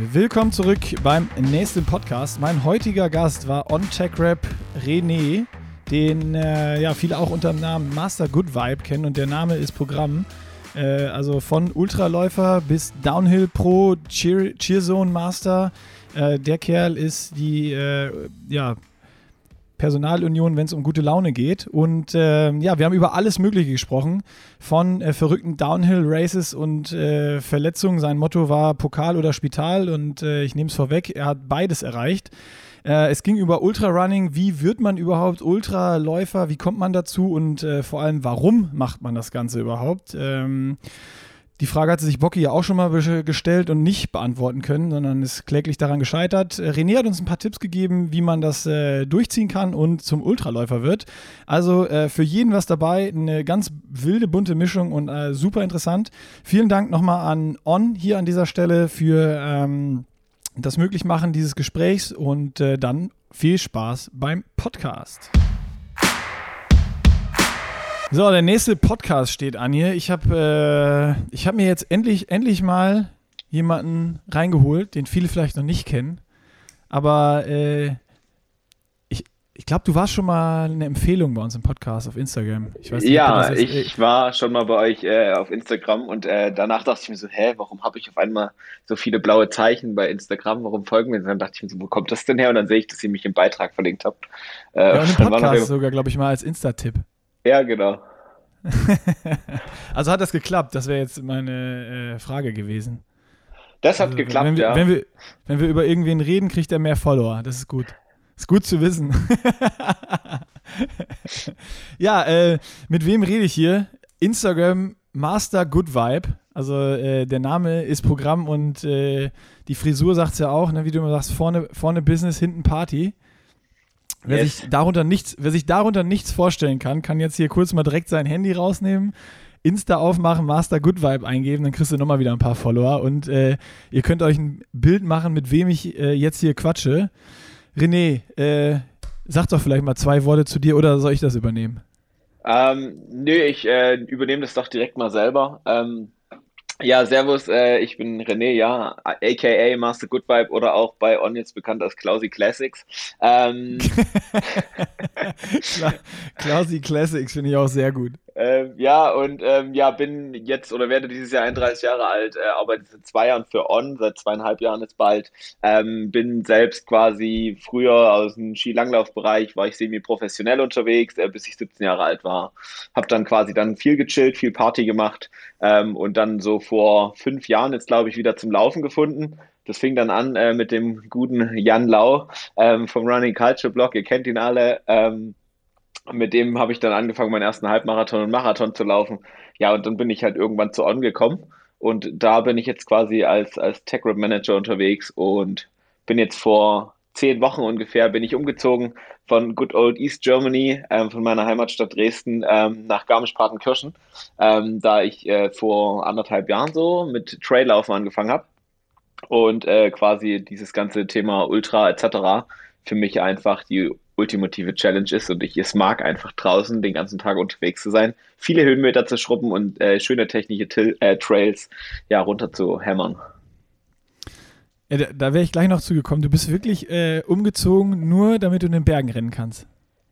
Willkommen zurück beim nächsten Podcast. Mein heutiger Gast war On Tech Rap René, den äh, ja viele auch unter dem Namen Master Good Vibe kennen und der Name ist Programm. Äh, also von Ultraläufer bis Downhill Pro, Cheer, Cheerzone Master. Äh, der Kerl ist die äh, ja, Personalunion, wenn es um gute Laune geht. Und äh, ja, wir haben über alles Mögliche gesprochen. Von äh, verrückten Downhill-Races und äh, Verletzungen. Sein Motto war Pokal oder Spital und äh, ich nehme es vorweg, er hat beides erreicht. Äh, es ging über Ultrarunning. Wie wird man überhaupt Ultraläufer? Wie kommt man dazu? Und äh, vor allem, warum macht man das Ganze überhaupt? Ähm, die Frage hat sich Bocki ja auch schon mal gestellt und nicht beantworten können, sondern ist kläglich daran gescheitert. Äh, René hat uns ein paar Tipps gegeben, wie man das äh, durchziehen kann und zum Ultraläufer wird. Also äh, für jeden was dabei, eine ganz wilde, bunte Mischung und äh, super interessant. Vielen Dank nochmal an On hier an dieser Stelle für ähm, das Möglichmachen dieses Gesprächs und äh, dann viel Spaß beim Podcast. So, der nächste Podcast steht an hier. Ich habe äh, hab mir jetzt endlich, endlich mal jemanden reingeholt, den viele vielleicht noch nicht kennen. Aber äh, ich, ich glaube, du warst schon mal eine Empfehlung bei uns im Podcast auf Instagram. Ich weiß nicht, ja, ich äh, war schon mal bei euch äh, auf Instagram und äh, danach dachte ich mir so, hä, warum habe ich auf einmal so viele blaue Zeichen bei Instagram? Warum folgen mir? Und dann dachte ich mir so, wo kommt das denn her? Und dann sehe ich, dass ihr mich im Beitrag verlinkt habt. Äh, ja, und im Podcast sogar, glaube ich, mal als Insta-Tipp. Ja, genau. also hat das geklappt? Das wäre jetzt meine äh, Frage gewesen. Das hat also, geklappt, wenn wir, ja. Wenn wir, wenn wir über irgendwen reden, kriegt er mehr Follower. Das ist gut. Ist gut zu wissen. ja, äh, mit wem rede ich hier? Instagram Master Good Vibe. Also äh, der Name ist Programm und äh, die Frisur sagt es ja auch, ne, wie du immer sagst, vorne, vorne Business, hinten Party. Wer, yes. sich darunter nichts, wer sich darunter nichts vorstellen kann, kann jetzt hier kurz mal direkt sein Handy rausnehmen, Insta aufmachen, Master Good Vibe eingeben, dann kriegst du nochmal wieder ein paar Follower und äh, ihr könnt euch ein Bild machen, mit wem ich äh, jetzt hier quatsche. René, äh, sag doch vielleicht mal zwei Worte zu dir oder soll ich das übernehmen? Ähm, nö, ich äh, übernehme das doch direkt mal selber. Ähm, ja, servus, äh, ich bin René, ja, aka Master Good Vibe oder auch bei On jetzt bekannt als Klausi Classics. Ähm, Klausi Classics finde ich auch sehr gut. Ähm, ja, und ähm, ja, bin jetzt oder werde dieses Jahr 31 Jahre alt, äh, arbeite seit zwei Jahren für On, seit zweieinhalb Jahren jetzt bald. Ähm, bin selbst quasi früher aus dem Skilanglaufbereich, war ich semi-professionell unterwegs, äh, bis ich 17 Jahre alt war. Hab dann quasi dann viel gechillt, viel Party gemacht ähm, und dann so vor fünf Jahren jetzt, glaube ich, wieder zum Laufen gefunden. Das fing dann an äh, mit dem guten Jan Lau ähm, vom Running Culture Blog. Ihr kennt ihn alle. Mit dem habe ich dann angefangen, meinen ersten Halbmarathon und Marathon zu laufen. Ja, und dann bin ich halt irgendwann zu On gekommen. Und da bin ich jetzt quasi als, als Tech Rep Manager unterwegs und bin jetzt vor zehn Wochen ungefähr bin ich umgezogen von Good Old East Germany, ähm, von meiner Heimatstadt Dresden ähm, nach Garmisch-Partenkirchen, ähm, da ich äh, vor anderthalb Jahren so mit Traillaufen angefangen habe und äh, quasi dieses ganze Thema Ultra etc. für mich einfach die ultimative Challenge ist und ich es mag, einfach draußen den ganzen Tag unterwegs zu sein, viele Höhenmeter zu schrubben und äh, schöne technische Til äh, Trails ja, runter zu hämmern. Ja, da, da wäre ich gleich noch zugekommen. Du bist wirklich äh, umgezogen, nur damit du in den Bergen rennen kannst.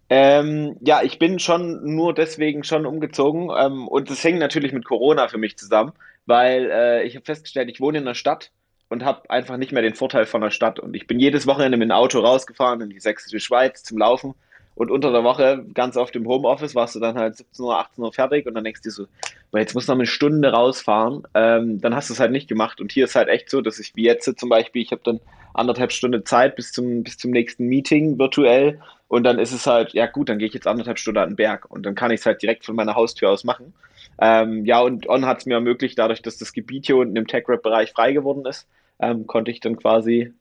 Ähm, ja, ich bin schon nur deswegen schon umgezogen ähm, und das hängt natürlich mit Corona für mich zusammen, weil äh, ich habe festgestellt, ich wohne in der Stadt und habe einfach nicht mehr den Vorteil von der Stadt. Und ich bin jedes Wochenende mit dem Auto rausgefahren in die sächsische Schweiz zum Laufen. Und unter der Woche, ganz oft im Homeoffice, warst du dann halt 17 Uhr, 18 Uhr fertig und dann denkst du dir so, boah, jetzt musst du noch eine Stunde rausfahren. Ähm, dann hast du es halt nicht gemacht. Und hier ist halt echt so, dass ich wie jetzt zum Beispiel, ich habe dann anderthalb Stunden Zeit bis zum, bis zum nächsten Meeting virtuell. Und dann ist es halt, ja gut, dann gehe ich jetzt anderthalb Stunden an den Berg. Und dann kann ich es halt direkt von meiner Haustür aus machen. Ähm, ja, und On hat es mir ermöglicht, dadurch, dass das Gebiet hier unten im Tech-Rap-Bereich frei geworden ist, ähm, konnte ich dann quasi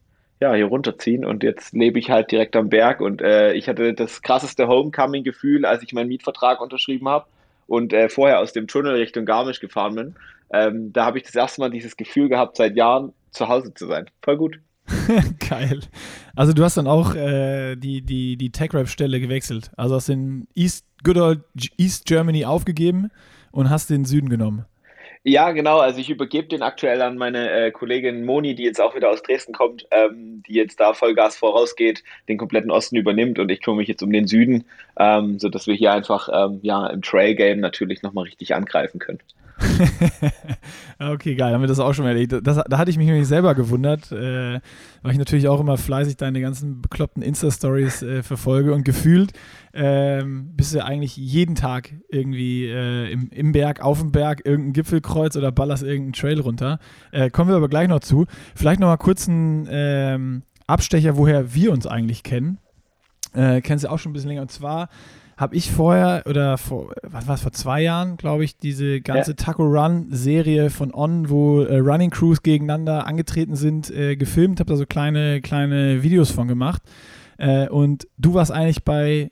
ja, hier runterziehen und jetzt lebe ich halt direkt am Berg und äh, ich hatte das krasseste Homecoming-Gefühl, als ich meinen Mietvertrag unterschrieben habe und äh, vorher aus dem Tunnel Richtung Garmisch gefahren bin. Ähm, da habe ich das erste Mal dieses Gefühl gehabt, seit Jahren zu Hause zu sein. Voll gut. Geil. Also du hast dann auch äh, die, die, die Tech-Rap-Stelle gewechselt. Also hast den East, Good Old East Germany aufgegeben und hast den Süden genommen. Ja, genau. Also ich übergebe den aktuell an meine äh, Kollegin Moni, die jetzt auch wieder aus Dresden kommt, ähm, die jetzt da Vollgas vorausgeht, den kompletten Osten übernimmt und ich kümmere mich jetzt um den Süden, ähm, sodass wir hier einfach ähm, ja im Trail-Game natürlich nochmal richtig angreifen können. okay, geil, haben wir das auch schon erledigt. Das, da hatte ich mich nämlich selber gewundert, äh, weil ich natürlich auch immer fleißig deine ganzen bekloppten Insta-Stories äh, verfolge und gefühlt ähm, bist du eigentlich jeden Tag irgendwie äh, im, im Berg, auf dem Berg, irgendein Gipfelkreuz oder ballerst irgendeinen Trail runter. Äh, kommen wir aber gleich noch zu. Vielleicht noch mal kurz einen ähm, Abstecher, woher wir uns eigentlich kennen. Äh, kennst du auch schon ein bisschen länger. Und zwar habe ich vorher oder vor, was war vor zwei Jahren, glaube ich, diese ganze ja. Taco Run Serie von On, wo äh, Running Crews gegeneinander angetreten sind, äh, gefilmt, habe da so kleine, kleine Videos von gemacht. Äh, und du warst eigentlich bei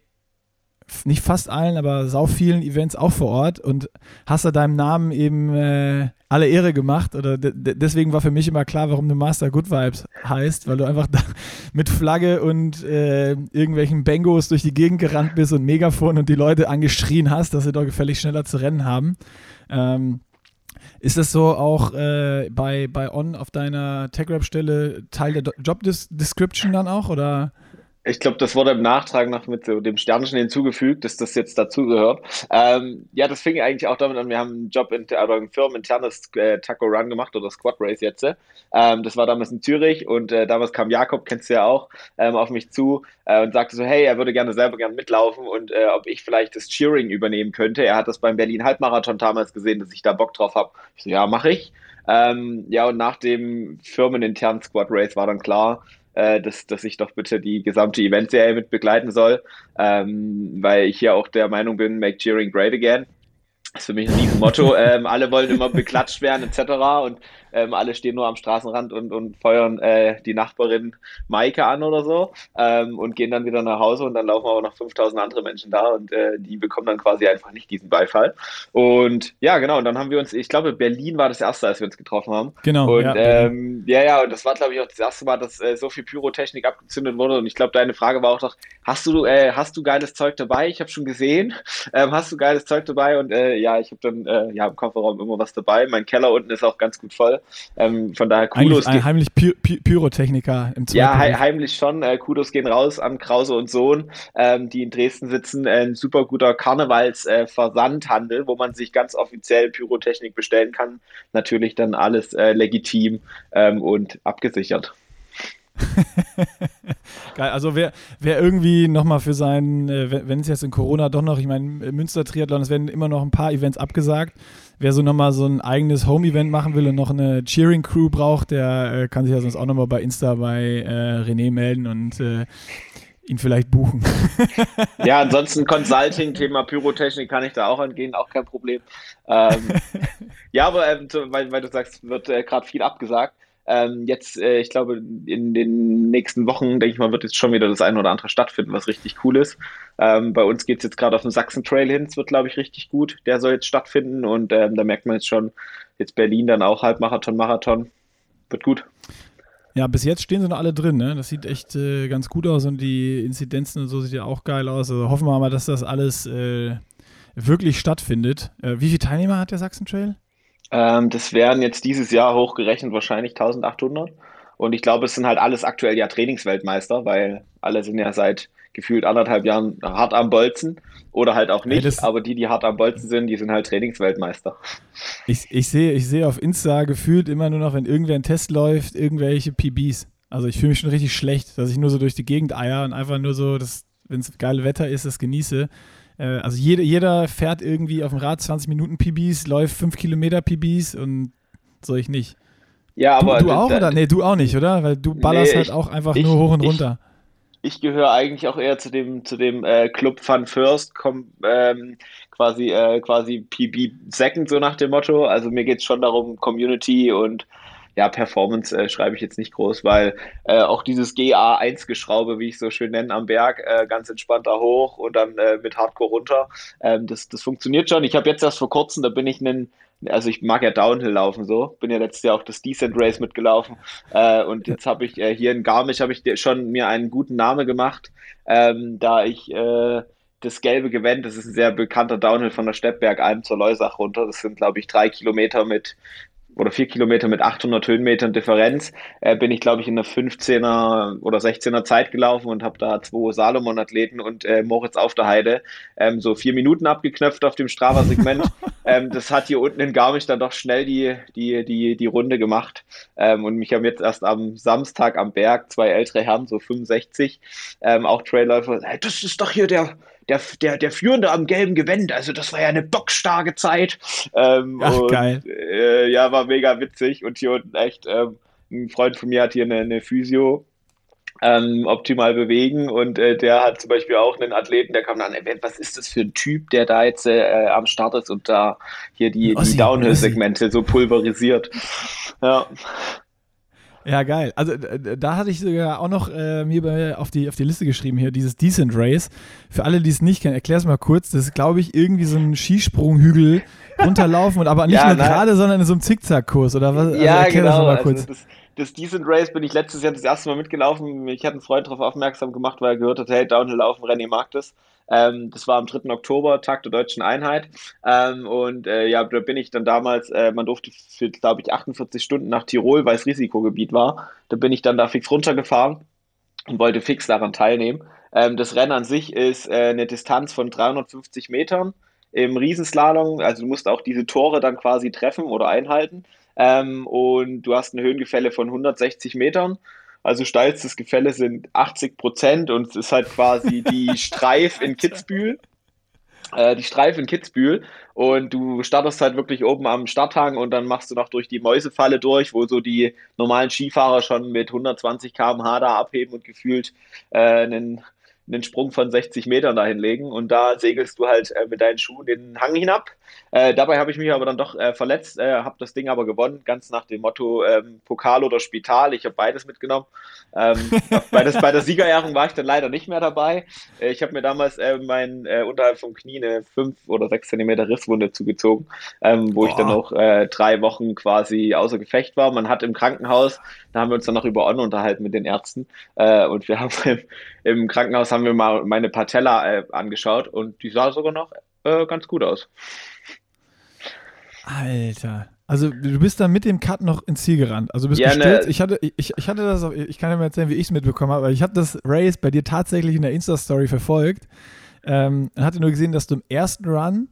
nicht fast allen, aber sau vielen Events auch vor Ort und hast da deinem Namen eben äh, alle Ehre gemacht. Oder deswegen war für mich immer klar, warum du Master Good Vibes heißt, weil du einfach mit Flagge und äh, irgendwelchen Bengos durch die Gegend gerannt bist und Megafon und die Leute angeschrien hast, dass sie doch gefällig schneller zu rennen haben. Ähm, ist das so auch äh, bei, bei On auf deiner Tech-Rap-Stelle Teil der Job-Description dann auch? Oder? Ich glaube, das wurde im Nachtrag noch mit so dem Sternchen hinzugefügt, dass das jetzt dazugehört. Ähm, ja, das fing eigentlich auch damit an, wir haben einen Job in, oder ein firmeninternes äh, Taco Run gemacht oder Squad Race jetzt. Ähm, das war damals in Zürich und äh, damals kam Jakob, kennst du ja auch, ähm, auf mich zu äh, und sagte so, hey, er würde gerne selber gerne mitlaufen und äh, ob ich vielleicht das Cheering übernehmen könnte. Er hat das beim Berlin Halbmarathon damals gesehen, dass ich da Bock drauf habe. Ich so, ja, mache ich. Ähm, ja, und nach dem firmeninternen Squad Race war dann klar, äh, dass, dass ich doch bitte die gesamte Eventserie mit begleiten soll, ähm, weil ich hier auch der Meinung bin, make cheering great again. Das ist für mich ein Riesenmotto. ähm, alle wollen immer beklatscht werden, etc. Und ähm, alle stehen nur am Straßenrand und, und feuern äh, die Nachbarin Maike an oder so ähm, und gehen dann wieder nach Hause und dann laufen aber noch 5000 andere Menschen da und äh, die bekommen dann quasi einfach nicht diesen Beifall. Und ja, genau, und dann haben wir uns, ich glaube, Berlin war das erste, als wir uns getroffen haben. Genau. Und ja, ähm, ja, ja, und das war, glaube ich, auch das erste Mal, dass äh, so viel Pyrotechnik abgezündet wurde. Und ich glaube, deine Frage war auch doch, hast du, äh, hast du geiles Zeug dabei? Ich habe schon gesehen. Ähm, hast du geiles Zeug dabei? Und äh, ja, ich habe dann äh, ja im Kofferraum immer was dabei. Mein Keller unten ist auch ganz gut voll. Ähm, von daher Kudos. Eigentlich heimlich Py Py Pyrotechniker im Zweiten. Ja, he heimlich schon. Äh, Kudos gehen raus an Krause und Sohn, ähm, die in Dresden sitzen. Äh, ein super guter Karnevalsversandhandel, äh, wo man sich ganz offiziell Pyrotechnik bestellen kann. Natürlich dann alles äh, legitim ähm, und abgesichert. Geil, also wer, wer irgendwie nochmal für seinen, äh, wenn es jetzt in Corona doch noch, ich meine, Münster Triathlon, es werden immer noch ein paar Events abgesagt. Wer so nochmal so ein eigenes Home-Event machen will und noch eine Cheering-Crew braucht, der äh, kann sich ja sonst auch nochmal bei Insta bei äh, René melden und äh, ihn vielleicht buchen. ja, ansonsten Consulting, Thema Pyrotechnik kann ich da auch angehen, auch kein Problem. Ähm, ja, aber ähm, weil, weil, du sagst, wird äh, gerade viel abgesagt. Ähm, jetzt, äh, ich glaube, in den nächsten Wochen, denke ich mal, wird jetzt schon wieder das eine oder andere stattfinden, was richtig cool ist. Ähm, bei uns geht es jetzt gerade auf den Sachsen-Trail hin, es wird, glaube ich, richtig gut. Der soll jetzt stattfinden und ähm, da merkt man jetzt schon, jetzt Berlin dann auch Halbmarathon, Marathon. Wird gut. Ja, bis jetzt stehen sie noch alle drin, ne? Das sieht echt äh, ganz gut aus und die Inzidenzen und so sieht ja auch geil aus. Also hoffen wir mal, dass das alles äh, wirklich stattfindet. Äh, wie viele Teilnehmer hat der Sachsen-Trail? Ähm, das wären jetzt dieses Jahr hochgerechnet wahrscheinlich 1800. Und ich glaube, es sind halt alles aktuell ja Trainingsweltmeister, weil alle sind ja seit gefühlt anderthalb Jahren hart am Bolzen oder halt auch nicht. Ja, aber die, die hart am Bolzen sind, die sind halt Trainingsweltmeister. Ich, ich sehe ich seh auf Insta gefühlt immer nur noch, wenn irgendwer ein Test läuft, irgendwelche PBs. Also ich fühle mich schon richtig schlecht, dass ich nur so durch die Gegend eier und einfach nur so, wenn es geil Wetter ist, das genieße. Äh, also jeder, jeder fährt irgendwie auf dem Rad 20 Minuten PBs, läuft 5 Kilometer PBs und soll ich nicht. Ja, aber. Du, du auch, oder? Nee, du auch nicht, oder? Weil du ballerst nee, halt auch einfach ich, nur hoch und ich, runter. Ich gehöre eigentlich auch eher zu dem, zu dem äh, Club Fun First, komm, ähm, quasi, äh, quasi PB Second, so nach dem Motto. Also mir geht es schon darum, Community und ja, Performance äh, schreibe ich jetzt nicht groß, weil äh, auch dieses GA1-Geschraube, wie ich so schön nenne, am Berg, äh, ganz entspannt da hoch und dann äh, mit Hardcore runter, ähm, das, das funktioniert schon. Ich habe jetzt erst vor kurzem, da bin ich einen also ich mag ja Downhill laufen so, bin ja letztes Jahr auch das Decent Race mitgelaufen äh, und jetzt habe ich äh, hier in Garmisch habe ich schon mir einen guten Namen gemacht, ähm, da ich äh, das gelbe Gewand, das ist ein sehr bekannter Downhill von der Steppbergalm zur Leusach runter. Das sind, glaube ich, drei Kilometer mit oder vier Kilometer mit 800 Höhenmetern Differenz, äh, bin ich, glaube ich, in der 15er oder 16er Zeit gelaufen und habe da zwei Salomon-Athleten und äh, Moritz auf der Heide ähm, so vier Minuten abgeknöpft auf dem Strava-Segment. ähm, das hat hier unten in Garmisch dann doch schnell die, die, die, die Runde gemacht. Ähm, und mich haben jetzt erst am Samstag am Berg zwei ältere Herren, so 65, ähm, auch Trailläufer, hey, das ist doch hier der der, der, der Führende am gelben Gewand. Also das war ja eine bockstarke Zeit. Ähm, Ach, und, geil. Äh, ja, war mega witzig. Und hier unten echt, ähm, ein Freund von mir hat hier eine, eine Physio. Ähm, optimal bewegen und äh, der hat zum Beispiel auch einen Athleten, der kam dann, ey, was ist das für ein Typ, der da jetzt äh, am Start ist und da hier die, die Downhill-Segmente so pulverisiert. Ja. Ja, geil. Also da hatte ich sogar auch noch äh, mir bei, auf, die, auf die Liste geschrieben hier, dieses Decent Race. Für alle, die es nicht kennen, erklär es mal kurz. Das ist, glaube ich, irgendwie so ein Skisprunghügel runterlaufen und aber nicht ja, nur gerade, sondern in so einem Zickzackkurs oder was? Also ja, genau. Das, mal kurz. Also das, das Decent Race bin ich letztes Jahr das erste Mal mitgelaufen. Ich hatte einen Freund darauf aufmerksam gemacht, weil er gehört hat, hey, Downhill laufen, René mag das. Ähm, das war am 3. Oktober, Tag der Deutschen Einheit. Ähm, und äh, ja, da bin ich dann damals, äh, man durfte für, glaube ich, 48 Stunden nach Tirol, weil es Risikogebiet war. Da bin ich dann da fix runtergefahren und wollte fix daran teilnehmen. Ähm, das Rennen an sich ist äh, eine Distanz von 350 Metern im Riesenslalom. Also du musst auch diese Tore dann quasi treffen oder einhalten. Ähm, und du hast ein Höhengefälle von 160 Metern. Also steilstes Gefälle sind 80 Prozent und es ist halt quasi die Streif in Kitzbühel. Äh, die Streif in Kitzbühel und du startest halt wirklich oben am Starthang und dann machst du noch durch die Mäusefalle durch, wo so die normalen Skifahrer schon mit 120 km/h da abheben und gefühlt äh, einen einen Sprung von 60 Metern dahin legen und da segelst du halt äh, mit deinen Schuhen den Hang hinab. Äh, dabei habe ich mich aber dann doch äh, verletzt, äh, habe das Ding aber gewonnen, ganz nach dem Motto ähm, Pokal oder Spital. Ich habe beides mitgenommen. Ähm, bei, das, bei der Siegerehrung war ich dann leider nicht mehr dabei. Äh, ich habe mir damals äh, mein unterhalb vom Knie eine 5 oder 6 Zentimeter Risswunde zugezogen, ähm, wo Boah. ich dann noch drei Wochen quasi außer Gefecht war. Man hat im Krankenhaus, da haben wir uns dann noch über On unterhalten mit den Ärzten und wir haben im, im Krankenhaus haben wir mal meine Patella äh, angeschaut und die sah sogar noch äh, ganz gut aus. Alter. Also du bist dann mit dem Cut noch ins Ziel gerannt. Also bist ja, gestürzt. Ne. Ich hatte, ich, ich hatte das, auch, ich kann dir mal erzählen, wie ich es mitbekommen habe, aber ich habe das Race bei dir tatsächlich in der Insta-Story verfolgt. Ähm, hatte nur gesehen, dass du im ersten Run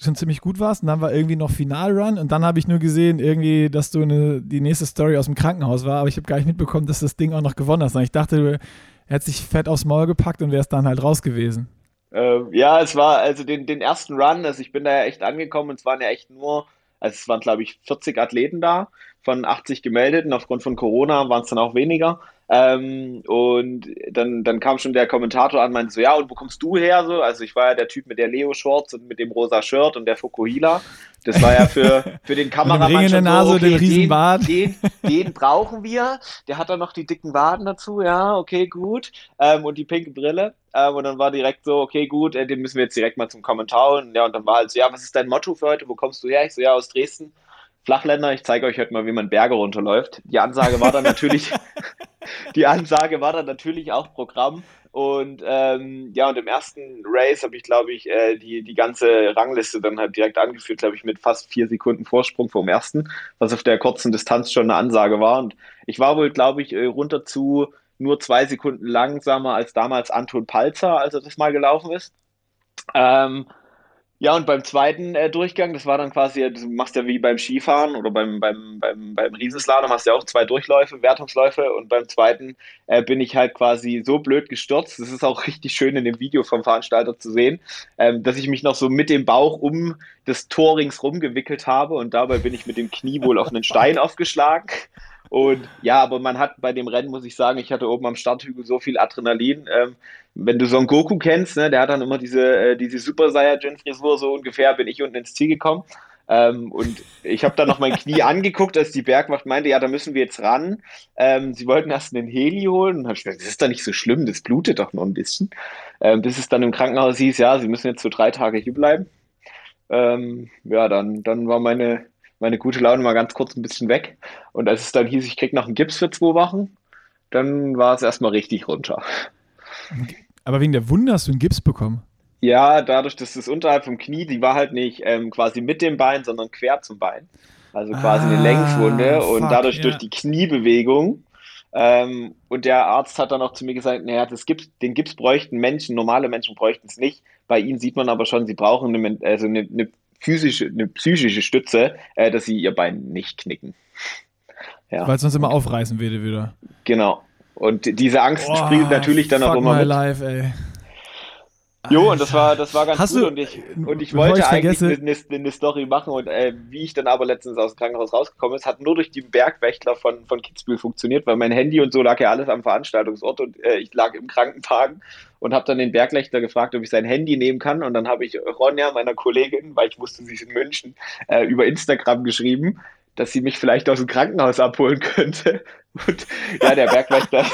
schon ziemlich gut warst und dann war irgendwie noch Final-Run und dann habe ich nur gesehen, irgendwie, dass du eine, die nächste Story aus dem Krankenhaus war, aber ich habe gar nicht mitbekommen, dass das Ding auch noch gewonnen hast. Und ich dachte, er hat sich fett aufs Maul gepackt und wäre es dann halt raus gewesen. Ähm, ja, es war also den, den ersten Run, also ich bin da ja echt angekommen und es waren ja echt nur, also es waren glaube ich 40 Athleten da von 80 gemeldeten, aufgrund von Corona waren es dann auch weniger. Ähm, und dann, dann kam schon der Kommentator an, meinte so, ja, und wo kommst du her? So, also ich war ja der Typ mit der Leo-Shorts und mit dem rosa Shirt und der Fukuhila. Das war ja für, für den Kameramann schon Nase, so, okay, den Riesenbart. Den, den, den, brauchen wir. Der hat dann noch die dicken Waden dazu, ja, okay, gut. Ähm, und die pinke Brille. Ähm, und dann war direkt so, okay, gut, äh, den müssen wir jetzt direkt mal zum Kommentar holen. Ja, und dann war halt so, ja, was ist dein Motto für heute? Wo kommst du her? Ich so, ja, aus Dresden. Flachländer, ich zeige euch heute mal, wie man Berge runterläuft. Die Ansage war dann natürlich, die Ansage war dann natürlich auch Programm. Und ähm, ja, und im ersten Race habe ich, glaube ich, äh, die, die ganze Rangliste dann halt direkt angeführt, glaube ich, mit fast vier Sekunden Vorsprung vom ersten, was auf der kurzen Distanz schon eine Ansage war. Und ich war wohl, glaube ich, äh, runter zu nur zwei Sekunden langsamer als damals Anton Palzer, als er das mal gelaufen ist. Ähm, ja, und beim zweiten äh, Durchgang, das war dann quasi, du machst ja wie beim Skifahren oder beim, beim, beim, beim Riesenslalom, hast ja auch zwei Durchläufe, Wertungsläufe. Und beim zweiten äh, bin ich halt quasi so blöd gestürzt, das ist auch richtig schön in dem Video vom Veranstalter zu sehen, ähm, dass ich mich noch so mit dem Bauch um das Tor ringsrum gewickelt habe. Und dabei bin ich mit dem Knie wohl auf einen Stein aufgeschlagen und ja, aber man hat bei dem Rennen, muss ich sagen, ich hatte oben am Starthügel so viel Adrenalin. Ähm, wenn du Son Goku kennst, ne, der hat dann immer diese, äh, diese Super Saiyajin-Frisur, so ungefähr bin ich unten ins Ziel gekommen. Ähm, und ich habe dann noch mein Knie angeguckt, als die Bergwacht meinte, ja, da müssen wir jetzt ran. Ähm, sie wollten erst einen Heli holen und gesagt, das ist doch nicht so schlimm, das blutet doch noch ein bisschen. Ähm, bis es dann im Krankenhaus hieß, ja, sie müssen jetzt so drei Tage hier bleiben. Ähm, ja, dann, dann war meine, meine gute Laune mal ganz kurz ein bisschen weg. Und als es dann hieß, ich krieg noch einen Gips für zwei Wochen, dann war es erstmal richtig runter. Aber wegen der Wunde hast du einen Gips bekommen? Ja, dadurch, dass es unterhalb vom Knie, die war halt nicht ähm, quasi mit dem Bein, sondern quer zum Bein. Also quasi eine Ah, Längswunde und fuck, dadurch durch ja. die Kniebewegung. Ähm, und der Arzt hat dann auch zu mir gesagt, naja, das Gips, den Gips bräuchten Menschen, normale Menschen bräuchten es nicht. Bei ihnen sieht man aber schon, sie brauchen eine, also eine, eine physische, eine psychische Stütze, äh, dass sie ihr Bein nicht knicken. Ja, Weil es sonst immer aufreißen würde wieder. genau. Und diese Angst Boah, spielt natürlich dann auch immer mit. life, ey. Jo, und das war, das war ganz Hast gut und ich, und ich wollte ich's eigentlich eine, eine, Story machen und äh, wie ich dann aber letztens aus dem Krankenhaus rausgekommen ist, hat nur durch die Bergwächtler von, von Kitzbühel funktioniert, weil mein Handy und so lag ja alles am Veranstaltungsort und äh, ich lag im Krankenwagen und habe dann den Bergwächter gefragt, ob ich sein Handy nehmen kann und dann habe ich Ronja, meiner Kollegin, weil ich wusste, sie ist in München, äh, über Instagram geschrieben, dass sie mich vielleicht aus dem Krankenhaus abholen könnte. Und ja, der Bergwächter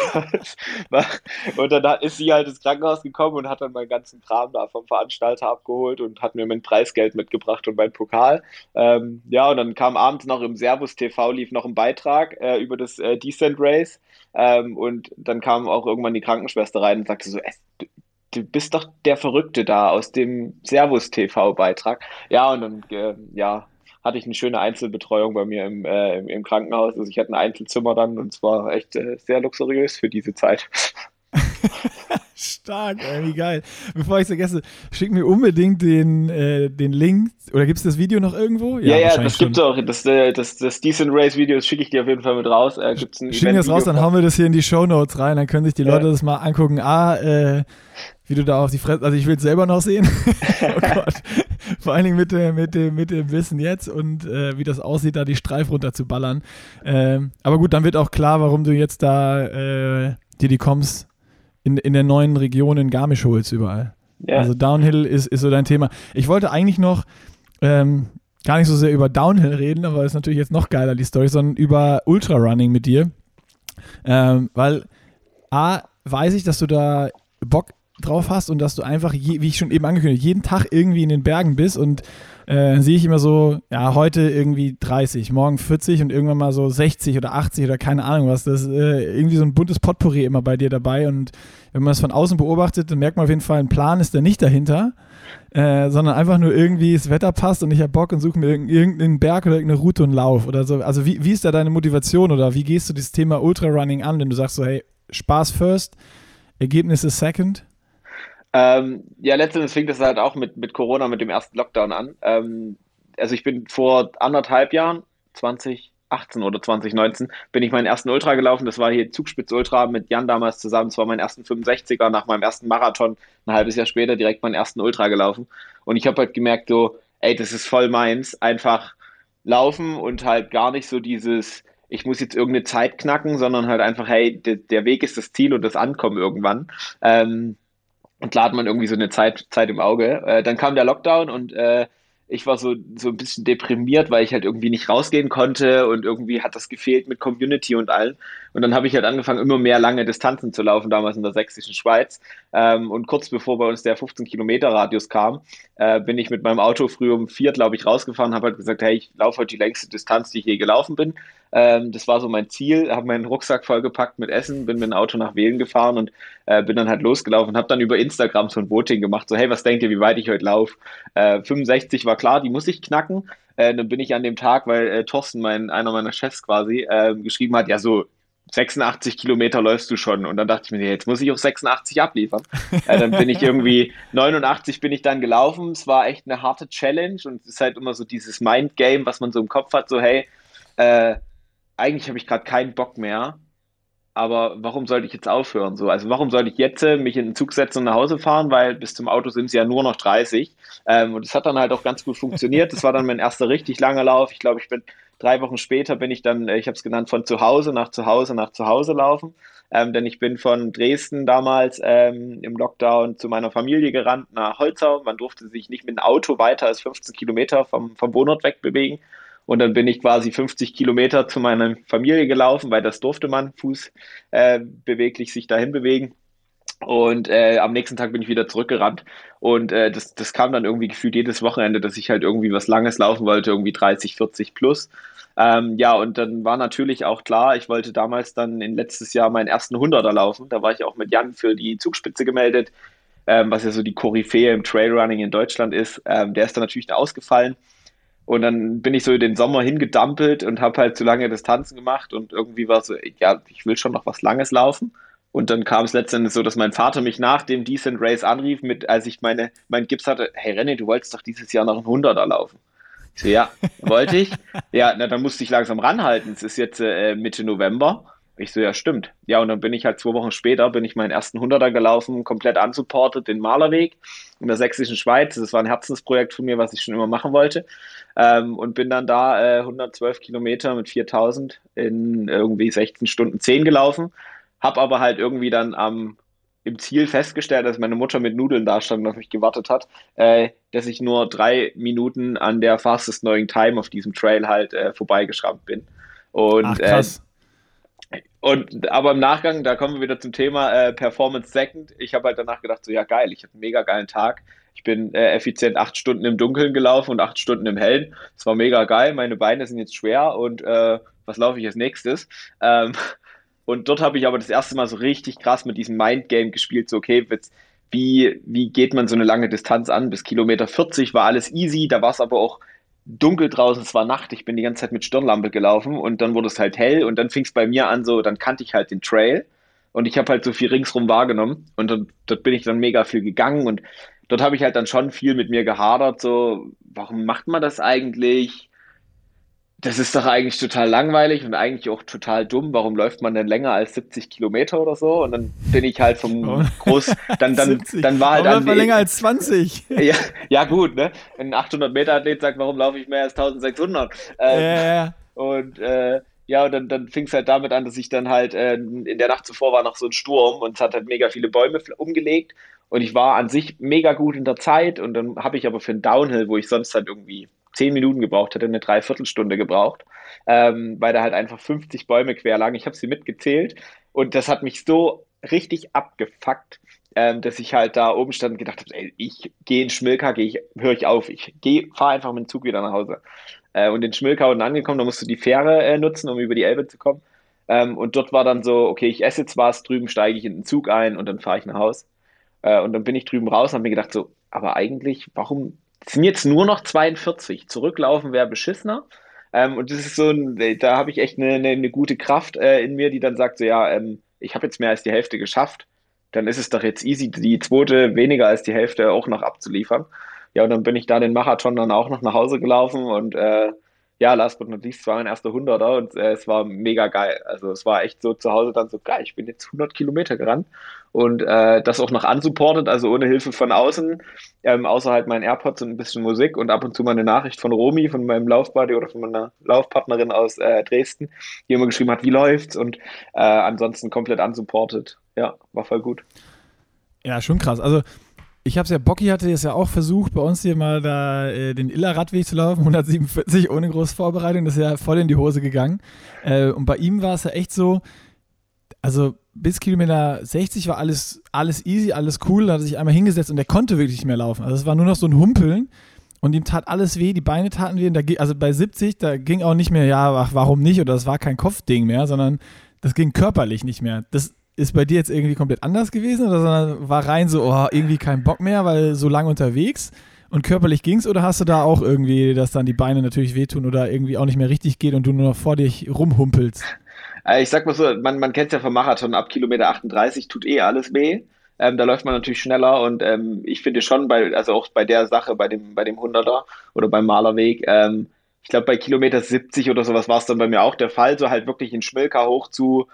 war, und dann ist sie halt ins Krankenhaus gekommen und hat dann meinen ganzen Kram da vom Veranstalter abgeholt und hat mir mein Preisgeld mitgebracht und meinen Pokal. Ähm, ja, und dann kam abends noch im Servus TV lief noch ein Beitrag äh, über das äh, Descent Race. Ähm, und dann kam auch irgendwann die Krankenschwester rein und sagte so, "Es- du, bist doch der Verrückte da aus dem Servus TV Beitrag. Ja, und dann, äh, ja, hatte ich eine schöne Einzelbetreuung bei mir im, äh, im, Krankenhaus. Also ich hatte ein Einzelzimmer dann und es war echt äh, sehr luxuriös für diese Zeit. Stark, ey, wie geil. Bevor ich es vergesse, schick mir unbedingt den, äh, den Link. Oder gibt es das Video noch irgendwo? Ja, ja, wahrscheinlich das gibt's auch. Das, äh, das, das Decent Race Video schicke ich dir auf jeden Fall mit raus. Äh, gibt's ein Schicken wir das raus, dann hauen wir das hier in die Shownotes rein, dann können sich die Ja. Leute das mal angucken. Ah, äh, wie du da auf die Fresse, also ich will es selber noch sehen. oh Gott. Vor allen Dingen mit, mit, dem, mit dem Wissen jetzt und äh, wie das aussieht, da die Streif runter zu ballern. Ähm, aber gut, dann wird auch klar, warum du jetzt da äh, dir die Koms in, in der neuen Region in Garmisch holst überall. Ja. Also Downhill ist, ist so dein Thema. Ich wollte eigentlich noch ähm, gar nicht so sehr über Downhill reden, aber ist natürlich jetzt noch geiler, die Story, sondern über Ultrarunning mit dir. Ähm, weil A, weiß ich, dass du da Bock drauf hast und dass du einfach, je, wie ich schon eben angekündigt, jeden Tag irgendwie in den Bergen bist und äh, sehe ich immer so, ja, heute irgendwie 30, morgen 40 und irgendwann mal so 60 oder 80 oder keine Ahnung was. Das ist äh, irgendwie so ein buntes Potpourri immer bei dir dabei und wenn man das von außen beobachtet, dann merkt man auf jeden Fall, ein Plan ist da nicht dahinter, äh, sondern einfach nur irgendwie das Wetter passt und ich habe Bock und suche mir irg- irgendeinen Berg oder irgendeine Route und Lauf oder so. Also wie, wie ist da deine Motivation oder wie gehst du dieses Thema Ultrarunning an, wenn du sagst so, hey, Spaß first, Ergebnisse second? Ähm, ja, letztendlich fing das halt auch mit, mit Corona, mit dem ersten Lockdown an. Ähm, also ich bin vor anderthalb Jahren, 2018 oder 2019, bin ich meinen ersten Ultra gelaufen. Das war hier Zugspitz Ultra mit Jan damals zusammen. Das war mein ersten 65er nach meinem ersten Marathon. Ein halbes Jahr später direkt meinen ersten Ultra gelaufen. Und ich habe halt gemerkt so, ey, das ist voll meins. Einfach laufen und halt gar nicht so dieses, ich muss jetzt irgendeine Zeit knacken, sondern halt einfach, hey, de, der Weg ist das Ziel und das Ankommen irgendwann. Ähm, und klar hat man irgendwie so eine Zeit, Zeit im Auge. Äh, dann kam der Lockdown und äh, ich war so, so ein bisschen deprimiert, weil ich halt irgendwie nicht rausgehen konnte und irgendwie hat das gefehlt mit Community und allen. Und dann habe ich halt angefangen, immer mehr lange Distanzen zu laufen, damals in der sächsischen Schweiz. Ähm, und kurz bevor bei uns der 15-Kilometer-Radius kam, äh, bin ich mit meinem Auto früh um vier, glaube ich, rausgefahren, habe halt gesagt, hey, ich laufe heute die längste Distanz, die ich je gelaufen bin. Ähm, das war so mein Ziel, habe meinen Rucksack vollgepackt mit Essen, bin mit dem Auto nach Wählen gefahren und äh, bin dann halt losgelaufen und habe dann über Instagram so ein Voting gemacht, so hey, was denkt ihr, wie weit ich heute laufe? Äh, 65 war klar, die muss ich knacken. Äh, dann bin ich an dem Tag, weil äh, Thorsten, mein, einer meiner Chefs quasi, äh, geschrieben hat, ja so 86 Kilometer läufst du schon. Und dann dachte ich mir, jetzt muss ich auf 86 abliefern. äh, dann bin ich irgendwie 89 bin ich dann gelaufen. Es war echt eine harte Challenge und es ist halt immer so dieses Mind-Game, was man so im Kopf hat, so hey, äh, eigentlich habe ich gerade keinen Bock mehr, aber warum sollte ich jetzt aufhören? So, also warum sollte ich jetzt äh, mich in den Zug setzen und nach Hause fahren, weil bis zum Auto sind es ja nur noch 30. Ähm, und es hat dann halt auch ganz gut funktioniert. Das war dann mein erster richtig langer Lauf. Ich glaube, ich bin drei Wochen später bin ich dann, äh, ich habe es genannt, von zu Hause nach zu Hause nach zu Hause laufen. Ähm, denn ich bin von Dresden damals ähm, im Lockdown zu meiner Familie gerannt nach Holzau. Man durfte sich nicht mit dem Auto weiter als 15 Kilometer vom, vom Wohnort weg bewegen. Und dann bin ich quasi 50 Kilometer zu meiner Familie gelaufen, weil das durfte man, Fuß äh, beweglich sich dahin bewegen. Und äh, am nächsten Tag bin ich wieder zurückgerannt. Und äh, das, das kam dann irgendwie gefühlt jedes Wochenende, dass ich halt irgendwie was Langes laufen wollte, irgendwie 30, 40 plus. Ähm, ja, und dann war natürlich auch klar, ich wollte damals dann in letztes Jahr meinen ersten 100er laufen. Da war ich auch mit Jan für die Zugspitze gemeldet. ähm, was ja so die Koryphäe im Trailrunning in Deutschland ist, ähm, der ist dann natürlich ausgefallen. Und dann bin ich so den Sommer hingedampelt und habe halt zu lange Distanzen gemacht und irgendwie war so, ja, ich will schon noch was Langes laufen. Und dann kam es letztendlich so, dass mein Vater mich nach dem Decent Race anrief, mit, als ich meine, mein Gips hatte, hey René, du wolltest doch dieses Jahr noch ein 100er laufen. Ich so, ja, wollte ich. Ja, na, dann musste ich langsam ranhalten. Es ist jetzt äh, Mitte November. Ich so, ja, stimmt. Ja, und dann bin ich halt zwei Wochen später, bin ich meinen ersten Hunderter gelaufen, komplett unsupported, den Malerweg in der sächsischen Schweiz. Das war ein Herzensprojekt von mir, was ich schon immer machen wollte. Ähm, und bin dann da äh, 112 Kilometer mit 4000 in irgendwie 16 Stunden 10 gelaufen. Hab aber halt irgendwie dann am im Ziel festgestellt, dass meine Mutter mit Nudeln da stand und auf mich gewartet hat, äh, dass ich nur drei Minuten an der fastest knowing time auf diesem Trail halt äh, vorbeigeschrammt bin. Und Ach, krass. Äh, und aber im Nachgang, da kommen wir wieder zum Thema äh, Performance Second. Ich habe halt danach gedacht, so ja geil, ich habe einen mega geilen Tag. Ich bin äh, effizient acht Stunden im Dunkeln gelaufen und acht Stunden im Hellen. Es war mega geil. Meine Beine sind jetzt schwer und äh, was laufe ich als nächstes? Ähm, und dort habe ich aber das erste Mal so richtig krass mit diesem Mindgame gespielt. So okay, jetzt, wie wie geht man so eine lange Distanz an? Bis Kilometer 40 war alles easy. Da war es aber auch dunkel draußen, es war Nacht, ich bin die ganze Zeit mit Stirnlampe gelaufen und dann wurde es halt hell und dann fing es bei mir an, so, dann kannte ich halt den Trail und ich habe halt so viel ringsrum wahrgenommen und dann, dort bin ich dann mega viel gegangen und dort habe ich halt dann schon viel mit mir gehadert, so, warum macht man das eigentlich? Das ist doch eigentlich total langweilig und eigentlich auch total dumm. Warum läuft man denn länger als 70 Kilometer oder so? Und dann bin ich halt vom oh. Groß, dann, dann, dann war halt an länger als 20. Ja, ja gut, ne? Ein 800 Meter Athlet sagt, warum laufe ich mehr als 1600? Ähm, ja, ja. Und äh, ja, und dann, dann fing es halt damit an, dass ich dann halt äh, in der Nacht zuvor war noch so ein Sturm und es hat halt mega viele Bäume umgelegt und ich war an sich mega gut in der Zeit und dann habe ich aber für einen Downhill, wo ich sonst halt irgendwie zehn Minuten gebraucht hätte, eine Dreiviertelstunde gebraucht, ähm, weil da halt einfach 50 Bäume quer lagen. Ich habe sie mitgezählt und das hat mich so richtig abgefuckt, ähm, dass ich halt da oben stand und gedacht habe, ey, ich gehe in Schmilka, gehe ich, höre ich auf, ich fahre einfach mit dem Zug wieder nach Hause. Äh, und in Schmilka unten angekommen, da musst du die Fähre äh, nutzen, um über die Elbe zu kommen. Ähm, und dort war dann so, okay, ich esse jetzt was, drüben steige ich in den Zug ein und dann fahre ich nach Hause. Äh, und dann bin ich drüben raus und habe mir gedacht, so, aber eigentlich, warum es sind jetzt nur noch 42. Zurücklaufen wäre beschissener. Ähm, und das ist so ein, da habe ich echt eine, eine, eine gute Kraft äh, in mir, die dann sagt, so ja, ähm, ich habe jetzt mehr als die Hälfte geschafft. Dann ist es doch jetzt easy, die zweite weniger als die Hälfte auch noch abzuliefern. Ja, und dann bin ich da den Marathon dann auch noch nach Hause gelaufen und äh, ja, last but not least, war mein erster Hunderter und äh, es war mega geil. Also es war echt so zu Hause dann so geil, ich bin jetzt 100 Kilometer gerannt und äh, das auch noch unsupported, also ohne Hilfe von außen, ähm, außer halt mein AirPods und ein bisschen Musik und ab und zu mal eine Nachricht von Romy, von meinem Laufbuddy oder von meiner Laufpartnerin aus äh, Dresden, die immer geschrieben hat, wie läuft's und äh, ansonsten komplett unsupported. Ja, war voll gut. Ja, schon krass. Also ich habe es ja, Bocky hatte es ja auch versucht, bei uns hier mal da äh, den Iller-Radweg zu laufen, 147 ohne große Vorbereitung, das ist ja voll in die Hose gegangen. Äh, und bei ihm war es ja echt so, also bis Kilometer 60 war alles, alles easy, alles cool, da hat er sich einmal hingesetzt und der konnte wirklich nicht mehr laufen. Also es war nur noch so ein Humpeln und ihm tat alles weh, die Beine taten weh. Und da, also bei 70, da ging auch nicht mehr, ja, warum nicht? Oder das war kein Kopfding mehr, sondern das ging körperlich nicht mehr. Das ist bei dir jetzt irgendwie komplett anders gewesen oder war rein so, oh, irgendwie kein Bock mehr, weil so lange unterwegs und körperlich ging's oder hast du da auch irgendwie, dass dann die Beine natürlich wehtun oder irgendwie auch nicht mehr richtig geht und du nur noch vor dich rumhumpelst? Äh, ich sag mal so, man, man kennt ja vom Marathon, ab Kilometer 38 tut eh alles weh. Ähm, da läuft man natürlich schneller und ähm, ich finde schon bei, also auch bei der Sache, bei dem, bei dem 100er oder beim Malerweg, ähm, ich glaube bei Kilometer 70 oder sowas war es dann bei mir auch der Fall, so halt wirklich in Schmilka hoch zu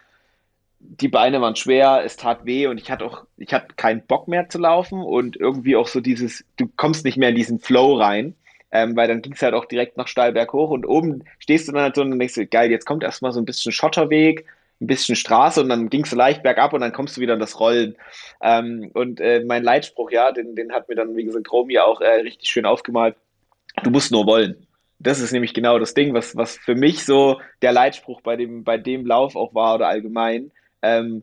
die Beine waren schwer, es tat weh und ich hatte auch, ich hatte keinen Bock mehr zu laufen und irgendwie auch so dieses, du kommst nicht mehr in diesen Flow rein, ähm, weil dann ging es halt auch direkt nach Steilberg hoch und oben stehst du dann halt so und denkst, geil, jetzt kommt erstmal so ein bisschen Schotterweg, ein bisschen Straße und dann ging es leicht bergab und dann kommst du wieder in das Rollen. Ähm, und äh, mein Leitspruch, ja, den, den hat mir dann, wie gesagt, Romy auch äh, richtig schön aufgemalt. Du musst nur wollen. Das ist nämlich genau das Ding, was, was für mich so der Leitspruch bei dem, bei dem Lauf auch war oder allgemein ähm,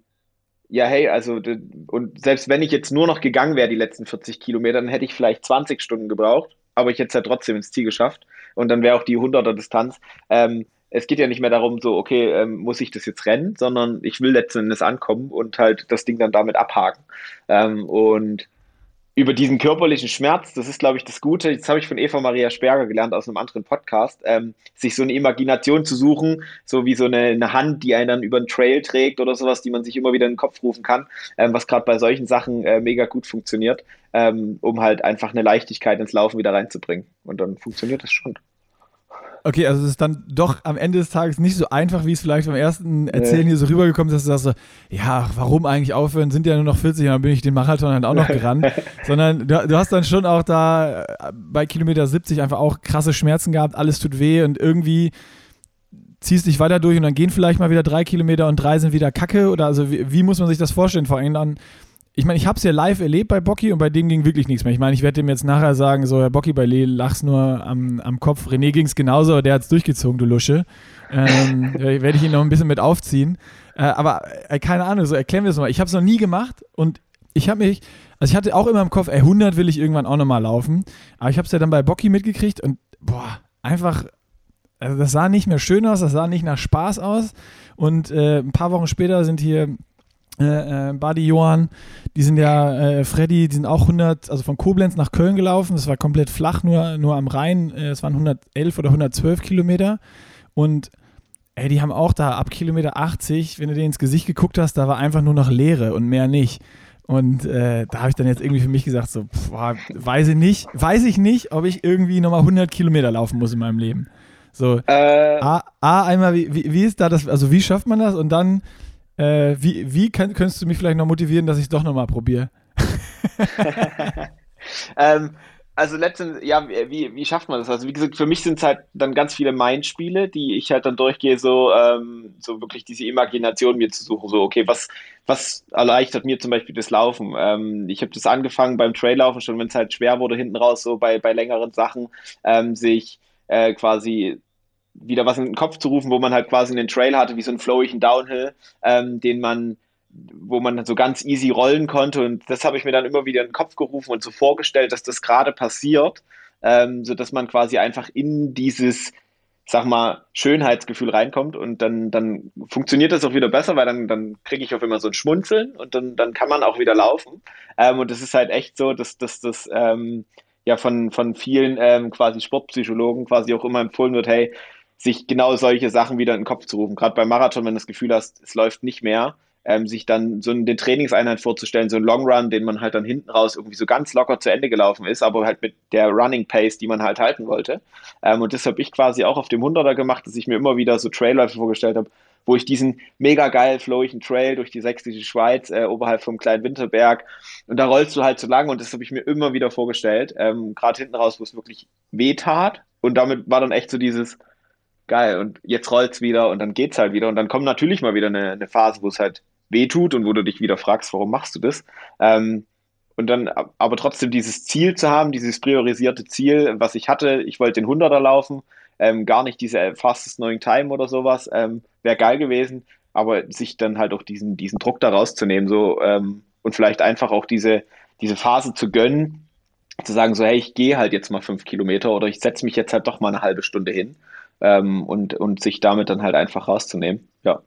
ja, hey, also, und selbst wenn ich jetzt nur noch gegangen wäre, die letzten 40 Kilometer, dann hätte ich vielleicht 20 Stunden gebraucht, aber ich hätte es ja trotzdem ins Ziel geschafft. Und dann wäre auch die 100er Distanz. Ähm, es geht ja nicht mehr darum, so, okay, ähm, muss ich das jetzt rennen, sondern ich will letzten Endes ankommen und halt das Ding dann damit abhaken. Ähm, und über diesen körperlichen Schmerz, das ist, glaube ich, das Gute, das habe ich von Eva Maria Sperger gelernt aus einem anderen Podcast, ähm, sich so eine Imagination zu suchen, so wie so eine, eine, Hand, die einen dann über den Trail trägt oder sowas, die man sich immer wieder in den Kopf rufen kann, ähm, was gerade bei solchen Sachen äh, mega gut funktioniert, ähm, um halt einfach eine Leichtigkeit ins Laufen wieder reinzubringen. Und dann funktioniert das schon. Okay, also es ist dann doch am Ende des Tages nicht so einfach, wie es vielleicht beim ersten Erzählen nee. hier so rübergekommen ist, dass du sagst so, ja, warum eigentlich aufhören? Sind ja nur noch 40 und dann bin ich den Marathon halt auch noch gerannt. Sondern du, du, hast dann schon auch da äh, bei Kilometer 70 einfach auch krasse Schmerzen gehabt, alles tut weh und irgendwie ziehst dich weiter durch und dann gehen vielleicht mal wieder drei Kilometer und drei sind wieder Kacke oder also wie, wie muss man sich das vorstellen? Vor allem dann ich meine, ich habe es ja live erlebt bei Bocky und bei dem ging wirklich nichts mehr. Ich meine, ich werde dem jetzt nachher sagen, so, Herr Bocky, bei Lee lachst nur am, am Kopf. René ging es genauso, aber der hat es durchgezogen, du Lusche. Ähm, werde ich ihn noch ein bisschen mit aufziehen. Äh, aber äh, keine Ahnung, so erklären wir das mal. Ich habe es noch nie gemacht und ich habe mich, also ich hatte auch immer im Kopf, ey, 100 will ich irgendwann auch nochmal laufen. Aber ich habe es ja dann bei Bocky mitgekriegt und boah, einfach, also das sah nicht mehr schön aus, das sah nicht nach Spaß aus. Und äh, ein paar Wochen später sind hier äh, äh, Buddy Johann, die sind ja, äh, Freddy, die sind auch 100, also von Koblenz nach Köln gelaufen. Das war komplett flach, nur, nur am Rhein. Äh, es waren 111 oder 112 Kilometer. Und ey, die haben auch da ab Kilometer 80, wenn du denen ins Gesicht geguckt hast, da war einfach nur noch Leere und mehr nicht. Und äh, da habe ich dann jetzt irgendwie für mich gesagt, so, pff, weiß ich nicht, weiß ich nicht, ob ich irgendwie nochmal 100 Kilometer laufen muss in meinem Leben. So, äh, A, A, einmal, wie, wie, wie ist da das, also wie schafft man das? Und dann, äh, wie wie kann, könntest du mich vielleicht noch motivieren, dass ich es doch nochmal probiere? ähm, also letztens, ja, wie, wie schafft man das? Also wie gesagt, für mich sind es halt dann ganz viele Mindspiele, die ich halt dann durchgehe, so, ähm, so wirklich diese Imagination mir zu suchen. So, okay, was, was erleichtert mir zum Beispiel das Laufen? Ähm, ich habe das angefangen beim Traillaufen, schon wenn es halt schwer wurde, hinten raus, so bei, bei längeren Sachen, ähm, sich äh, quasi wieder was in den Kopf zu rufen, wo man halt quasi einen Trail hatte, wie so einen flowigen Downhill, ähm, den man, wo man so ganz easy rollen konnte. Und das habe ich mir dann immer wieder in den Kopf gerufen und so vorgestellt, dass das gerade passiert, ähm, sodass man quasi einfach in dieses, sag mal, Schönheitsgefühl reinkommt und dann, dann funktioniert das auch wieder besser, weil dann, dann kriege ich auf immer so ein Schmunzeln und dann, dann kann man auch wieder laufen. Ähm, und das ist halt echt so, dass das, das ähm, ja von, von vielen ähm, quasi Sportpsychologen quasi auch immer empfohlen wird, hey, sich genau solche Sachen wieder in den Kopf zu rufen. Gerade beim Marathon, wenn du das Gefühl hast, es läuft nicht mehr, ähm, sich dann so den Trainingseinheit vorzustellen, so ein Long Run, den man halt dann hinten raus irgendwie so ganz locker zu Ende gelaufen ist, aber halt mit der Running Pace, die man halt halten wollte. Ähm, und das habe ich quasi auch auf dem 100er gemacht, dass ich mir immer wieder so Trailläufe vorgestellt habe, wo ich diesen mega geil flowigen Trail durch die sächsische Schweiz äh, oberhalb vom kleinen Winterberg und da rollst du halt so lang und das habe ich mir immer wieder vorgestellt, ähm, gerade hinten raus, wo es wirklich weh tat und damit war dann echt so dieses, geil, und jetzt rollt's wieder und dann geht's halt wieder und dann kommt natürlich mal wieder eine, eine Phase, wo es halt weh tut und wo du dich wieder fragst, warum machst du das? Ähm, und dann aber trotzdem dieses Ziel zu haben, dieses priorisierte Ziel, was ich hatte, ich wollte den 100er laufen, ähm, gar nicht diese fastest knowing time oder sowas, ähm, wäre geil gewesen, aber sich dann halt auch diesen, diesen Druck da rauszunehmen, so, ähm, und vielleicht einfach auch diese, diese Phase zu gönnen, zu sagen, so, hey, ich gehe halt jetzt mal fünf Kilometer oder ich setze mich jetzt halt doch mal eine halbe Stunde hin ähm, und, und sich damit dann halt einfach rauszunehmen. Ja.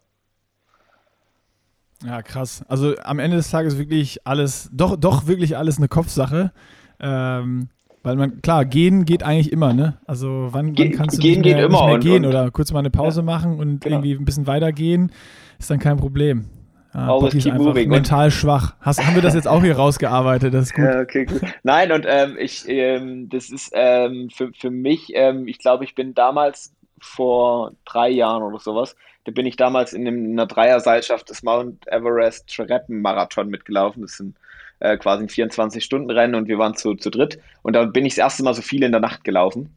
Ja, krass. Also am Ende des Tages wirklich alles, doch, doch wirklich alles eine Kopfsache. Ähm, weil man, klar, gehen geht eigentlich immer, ne? Also wann, wann kannst du gehen nicht mehr, nicht mehr und, gehen und, oder kurz mal eine Pause ja, machen und genau. irgendwie ein bisschen weitergehen, ist dann kein Problem. Ah, Always ist einfach moving. mental schwach. Hast, haben wir das jetzt auch hier rausgearbeitet? Das ist gut. Ja, okay, gut. Nein, und ähm, ich, ähm, das ist ähm, für, für mich, ähm, ich glaube, ich bin damals vor drei Jahren oder sowas. Da bin ich damals in einer Dreierseilschaft des Mount Everest Treppen-Marathon mitgelaufen. Das sind äh, quasi ein 24-Stunden-Rennen und wir waren zu, zu dritt. Und da bin ich das erste Mal so viel in der Nacht gelaufen.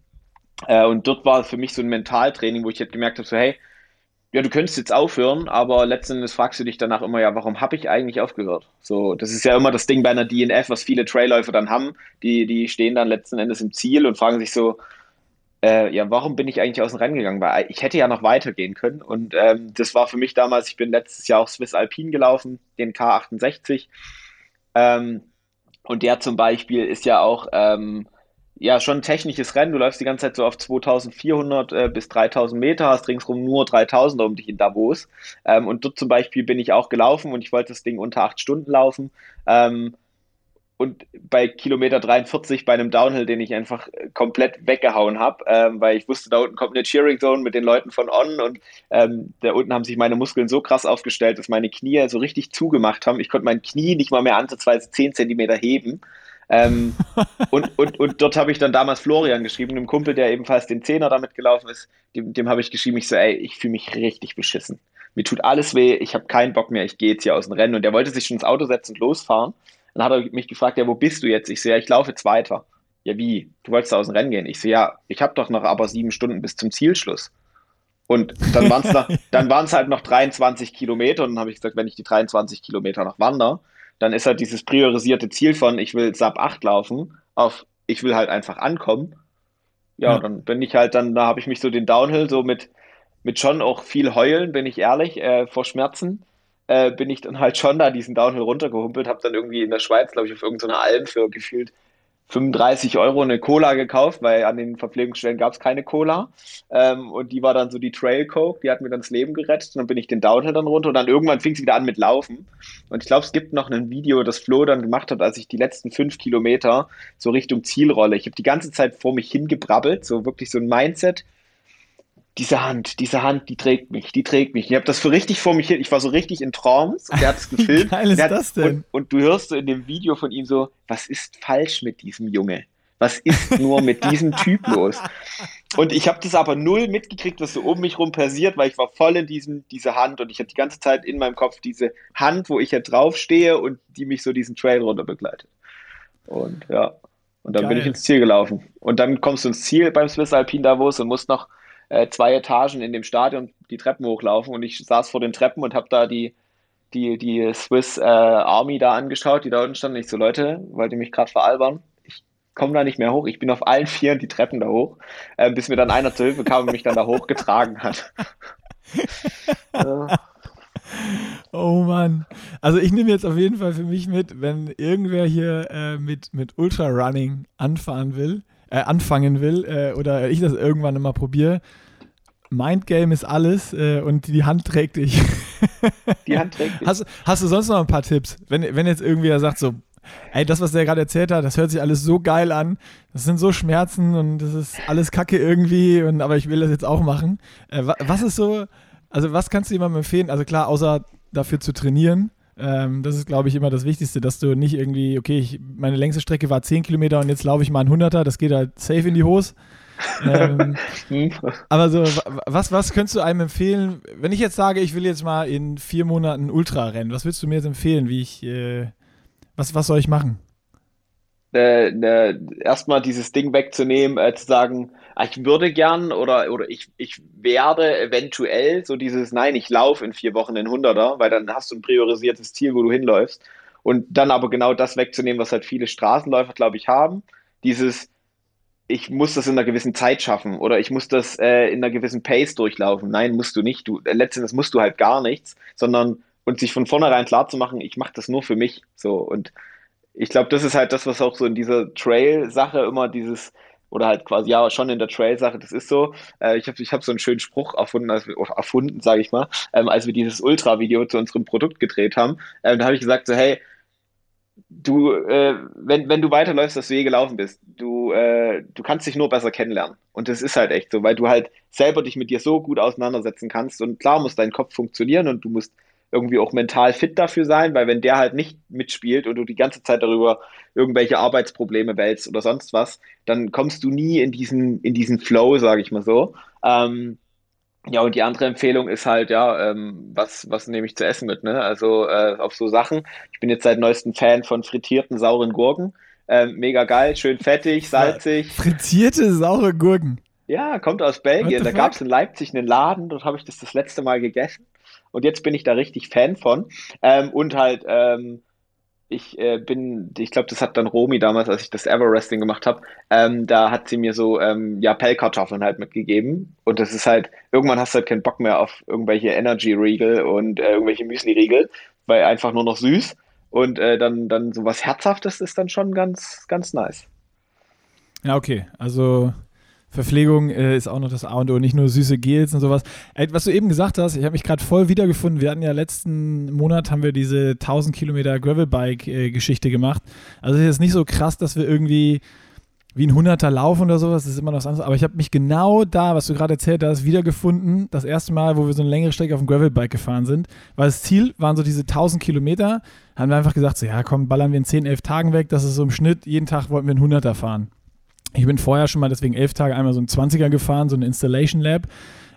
Äh, und dort war für mich so ein Mentaltraining, wo ich halt gemerkt habe, so hey, ja, du könntest jetzt aufhören, aber letzten Endes fragst du dich danach immer, ja, warum habe ich eigentlich aufgehört? So, das ist ja immer das Ding bei einer DNF, was viele Trailläufer dann haben. Die, die stehen dann letzten Endes im Ziel und fragen sich so, äh, ja, warum bin ich eigentlich aus dem Rennen gegangen? Weil ich hätte ja noch weitergehen können. Und ähm, das war für mich damals, ich bin letztes Jahr auch Swiss Alpine gelaufen, den K68. Ähm, und der zum Beispiel ist ja auch ähm, ja schon ein technisches Rennen. Du läufst die ganze Zeit so auf 2400 äh, bis 3000 Meter, hast ringsrum nur 3000 um dich in Davos. Ähm, und dort zum Beispiel bin ich auch gelaufen und ich wollte das Ding unter acht Stunden laufen. Ähm, und bei Kilometer 43 bei einem Downhill, den ich einfach komplett weggehauen habe, ähm, weil ich wusste, da unten kommt eine Cheering Zone mit den Leuten von On und ähm, da unten haben sich meine Muskeln so krass aufgestellt, dass meine Knie so richtig zugemacht haben. Ich konnte mein Knie nicht mal mehr ansatzweise 10 Zentimeter heben. Ähm, und, und, und dort habe ich dann damals Florian geschrieben, einem Kumpel, der ebenfalls den Zehner damit gelaufen ist. Dem, dem habe ich geschrieben, ich so, ey, ich fühle mich richtig beschissen. Mir tut alles weh, ich habe keinen Bock mehr, ich gehe jetzt hier aus dem Rennen. Und der wollte sich schon ins Auto setzen und losfahren. Dann hat er mich gefragt, ja, wo bist du jetzt? Ich so, ja, ich laufe jetzt weiter. Ja, wie? Du wolltest aus dem Rennen gehen? Ich so, ja, ich habe doch noch aber sieben Stunden bis zum Zielschluss. Und dann waren es dann waren es halt noch 23 Kilometer und dann habe ich gesagt, wenn ich die 23 Kilometer noch wandere, dann ist halt dieses priorisierte Ziel von ich will Sub 8 laufen auf ich will halt einfach ankommen. Ja, ja. dann bin ich halt dann, da habe ich mich so den Downhill so mit, mit schon auch viel Heulen, bin ich ehrlich, äh, vor Schmerzen äh, bin ich dann halt schon da diesen Downhill runtergehumpelt, habe dann irgendwie in der Schweiz, glaube ich, auf irgendeiner Alm für gefühlt 35 Euro eine Cola gekauft, weil an den Verpflegungsstellen gab es keine Cola. Ähm, und die war dann so die Trail Coke, die hat mir dann das Leben gerettet. Und dann bin ich den Downhill dann runter und dann irgendwann fing es wieder an mit Laufen. Und ich glaube, es gibt noch ein Video, das Flo dann gemacht hat, als ich die letzten fünf Kilometer so Richtung Zielrolle. Ich habe die ganze Zeit vor mich hingebrabbelt, so wirklich so ein Mindset diese Hand, diese Hand, die trägt mich, die trägt mich. Ich habe das so richtig vor mich hin, ich war so richtig in Trance und der hat es gefilmt. Wie geil ist hat, das denn? Und, und, du hörst so in dem Video von ihm so, was ist falsch mit diesem Junge? Was ist nur mit diesem Typ los? Und ich habe das aber null mitgekriegt, was so um mich rum passiert, weil ich war voll in diesem, diese Hand und ich hatte die ganze Zeit in meinem Kopf diese Hand, wo ich ja draufstehe und die mich so diesen Trail runter begleitet. Und ja, und dann Geil. bin ich ins Ziel gelaufen. Und dann kommst du ins Ziel beim Swiss Alpine Davos und musst noch äh, zwei Etagen in dem Stadion die Treppen hochlaufen und ich saß vor den Treppen und habe da die, die, die Swiss äh, Army da angeschaut, die da unten standen. Ich so, Leute, wollt ihr mich gerade veralbern? Ich komme da nicht mehr hoch. Ich bin auf allen Vieren die Treppen da hoch, äh, bis mir dann einer zur Hilfe kam und mich dann da hochgetragen hat. Oh Mann. Also ich nehme jetzt auf jeden Fall für mich mit, wenn irgendwer hier äh, mit, mit Ultra-Running anfahren will, äh, anfangen will äh, oder ich das irgendwann mal probiere, Mindgame ist alles äh, und die Hand trägt dich. Die Hand trägt dich. Hast, hast du sonst noch ein paar Tipps? Wenn, wenn jetzt irgendwer sagt so, ey, das, was der gerade erzählt hat, das hört sich alles so geil an. Das sind so Schmerzen und das ist alles Kacke irgendwie, und, aber ich will das jetzt auch machen. Äh, was ist so, also was kannst du jemandem empfehlen? Also klar, außer dafür zu trainieren. Ähm, das ist, glaube ich, immer das Wichtigste, dass du nicht irgendwie, okay, ich, meine längste Strecke war 10 Kilometer und jetzt laufe ich mal ein 100er, das geht halt safe in die Hose. ähm, aber so, was, was könntest du einem empfehlen, wenn ich jetzt sage, ich will jetzt mal in vier Monaten Ultra rennen, was würdest du mir jetzt empfehlen, wie ich, äh, was, was soll ich machen? Äh, äh, erstmal dieses Ding wegzunehmen, äh, zu sagen, ich würde gern oder, oder ich, ich werde eventuell so dieses, nein, ich laufe in vier Wochen in Hunderter, weil dann hast du ein priorisiertes Ziel, wo du hinläufst. Und dann aber genau das wegzunehmen, was halt viele Straßenläufer, glaube ich, haben. Dieses, ich muss das in einer gewissen Zeit schaffen oder ich muss das äh, in einer gewissen Pace durchlaufen. Nein, musst du nicht. Du, äh, letztendlich musst du halt gar nichts, sondern und sich von vornherein klar zu machen, ich mache das nur für mich. So und ich glaube, das ist halt das, was auch so in dieser Trail-Sache immer dieses oder halt quasi ja schon in der Trail-Sache, das ist so. Äh, ich habe ich hab so einen schönen Spruch erfunden, als erfunden, sage ich mal, ähm, als wir dieses Ultra-Video zu unserem Produkt gedreht haben. Ähm, da habe ich gesagt so, hey, du, äh, wenn, wenn du weiterläufst, dass du je gelaufen bist, du, äh, du kannst dich nur besser kennenlernen. Und das ist halt echt so, weil du halt selber dich mit dir so gut auseinandersetzen kannst. Und klar muss dein Kopf funktionieren und du musst irgendwie auch mental fit dafür sein, weil wenn der halt nicht mitspielt und du die ganze Zeit darüber irgendwelche Arbeitsprobleme wälzt oder sonst was, dann kommst du nie in diesen, in diesen Flow, sage ich mal so. Ähm, ja, und die andere Empfehlung ist halt, ja, ähm, was, was nehme ich zu essen mit, ne? Also äh, auf so Sachen. Ich bin jetzt seit neuestem Fan von frittierten sauren Gurken. Ähm, mega geil, schön fettig, salzig. Frittierte saure Gurken. Ja, kommt aus Belgien. Da gab es in Leipzig einen Laden, dort habe ich das das letzte Mal gegessen. Und jetzt bin ich da richtig Fan von. Ähm, und halt, ähm, ich äh, bin, ich glaube, das hat dann Romy damals, als ich das Everesting gemacht habe, ähm, da hat sie mir so ähm, ja Pellkartoffeln halt mitgegeben und das ist halt irgendwann hast du halt keinen Bock mehr auf irgendwelche Energy Riegel und äh, irgendwelche Müsli Riegel, weil einfach nur noch süß und äh, dann dann so was herzhaftes ist dann schon ganz ganz nice. Ja okay, also Verpflegung äh, ist auch noch das A und O, nicht nur süße Gels und sowas. Ey, was du eben gesagt hast, ich habe mich gerade voll wiedergefunden. Wir hatten ja letzten Monat haben wir diese 1000 Kilometer Gravelbike-Geschichte äh, gemacht. Also es ist nicht so krass, dass wir irgendwie wie ein Hunderter laufen oder sowas, das ist immer noch was anderes. Aber ich habe mich genau da, was du gerade erzählt hast, wiedergefunden. Das erste Mal, wo wir so eine längere Strecke auf dem Gravelbike gefahren sind. Weil das Ziel waren so diese 1000 Kilometer. Haben wir einfach gesagt, so ja komm, ballern wir in 10, 11 Tagen weg. Das ist so im Schnitt, jeden Tag wollten wir einen Hunderter fahren. Ich bin vorher schon mal deswegen elf Tage einmal so ein 20er gefahren, so ein Installation Lab.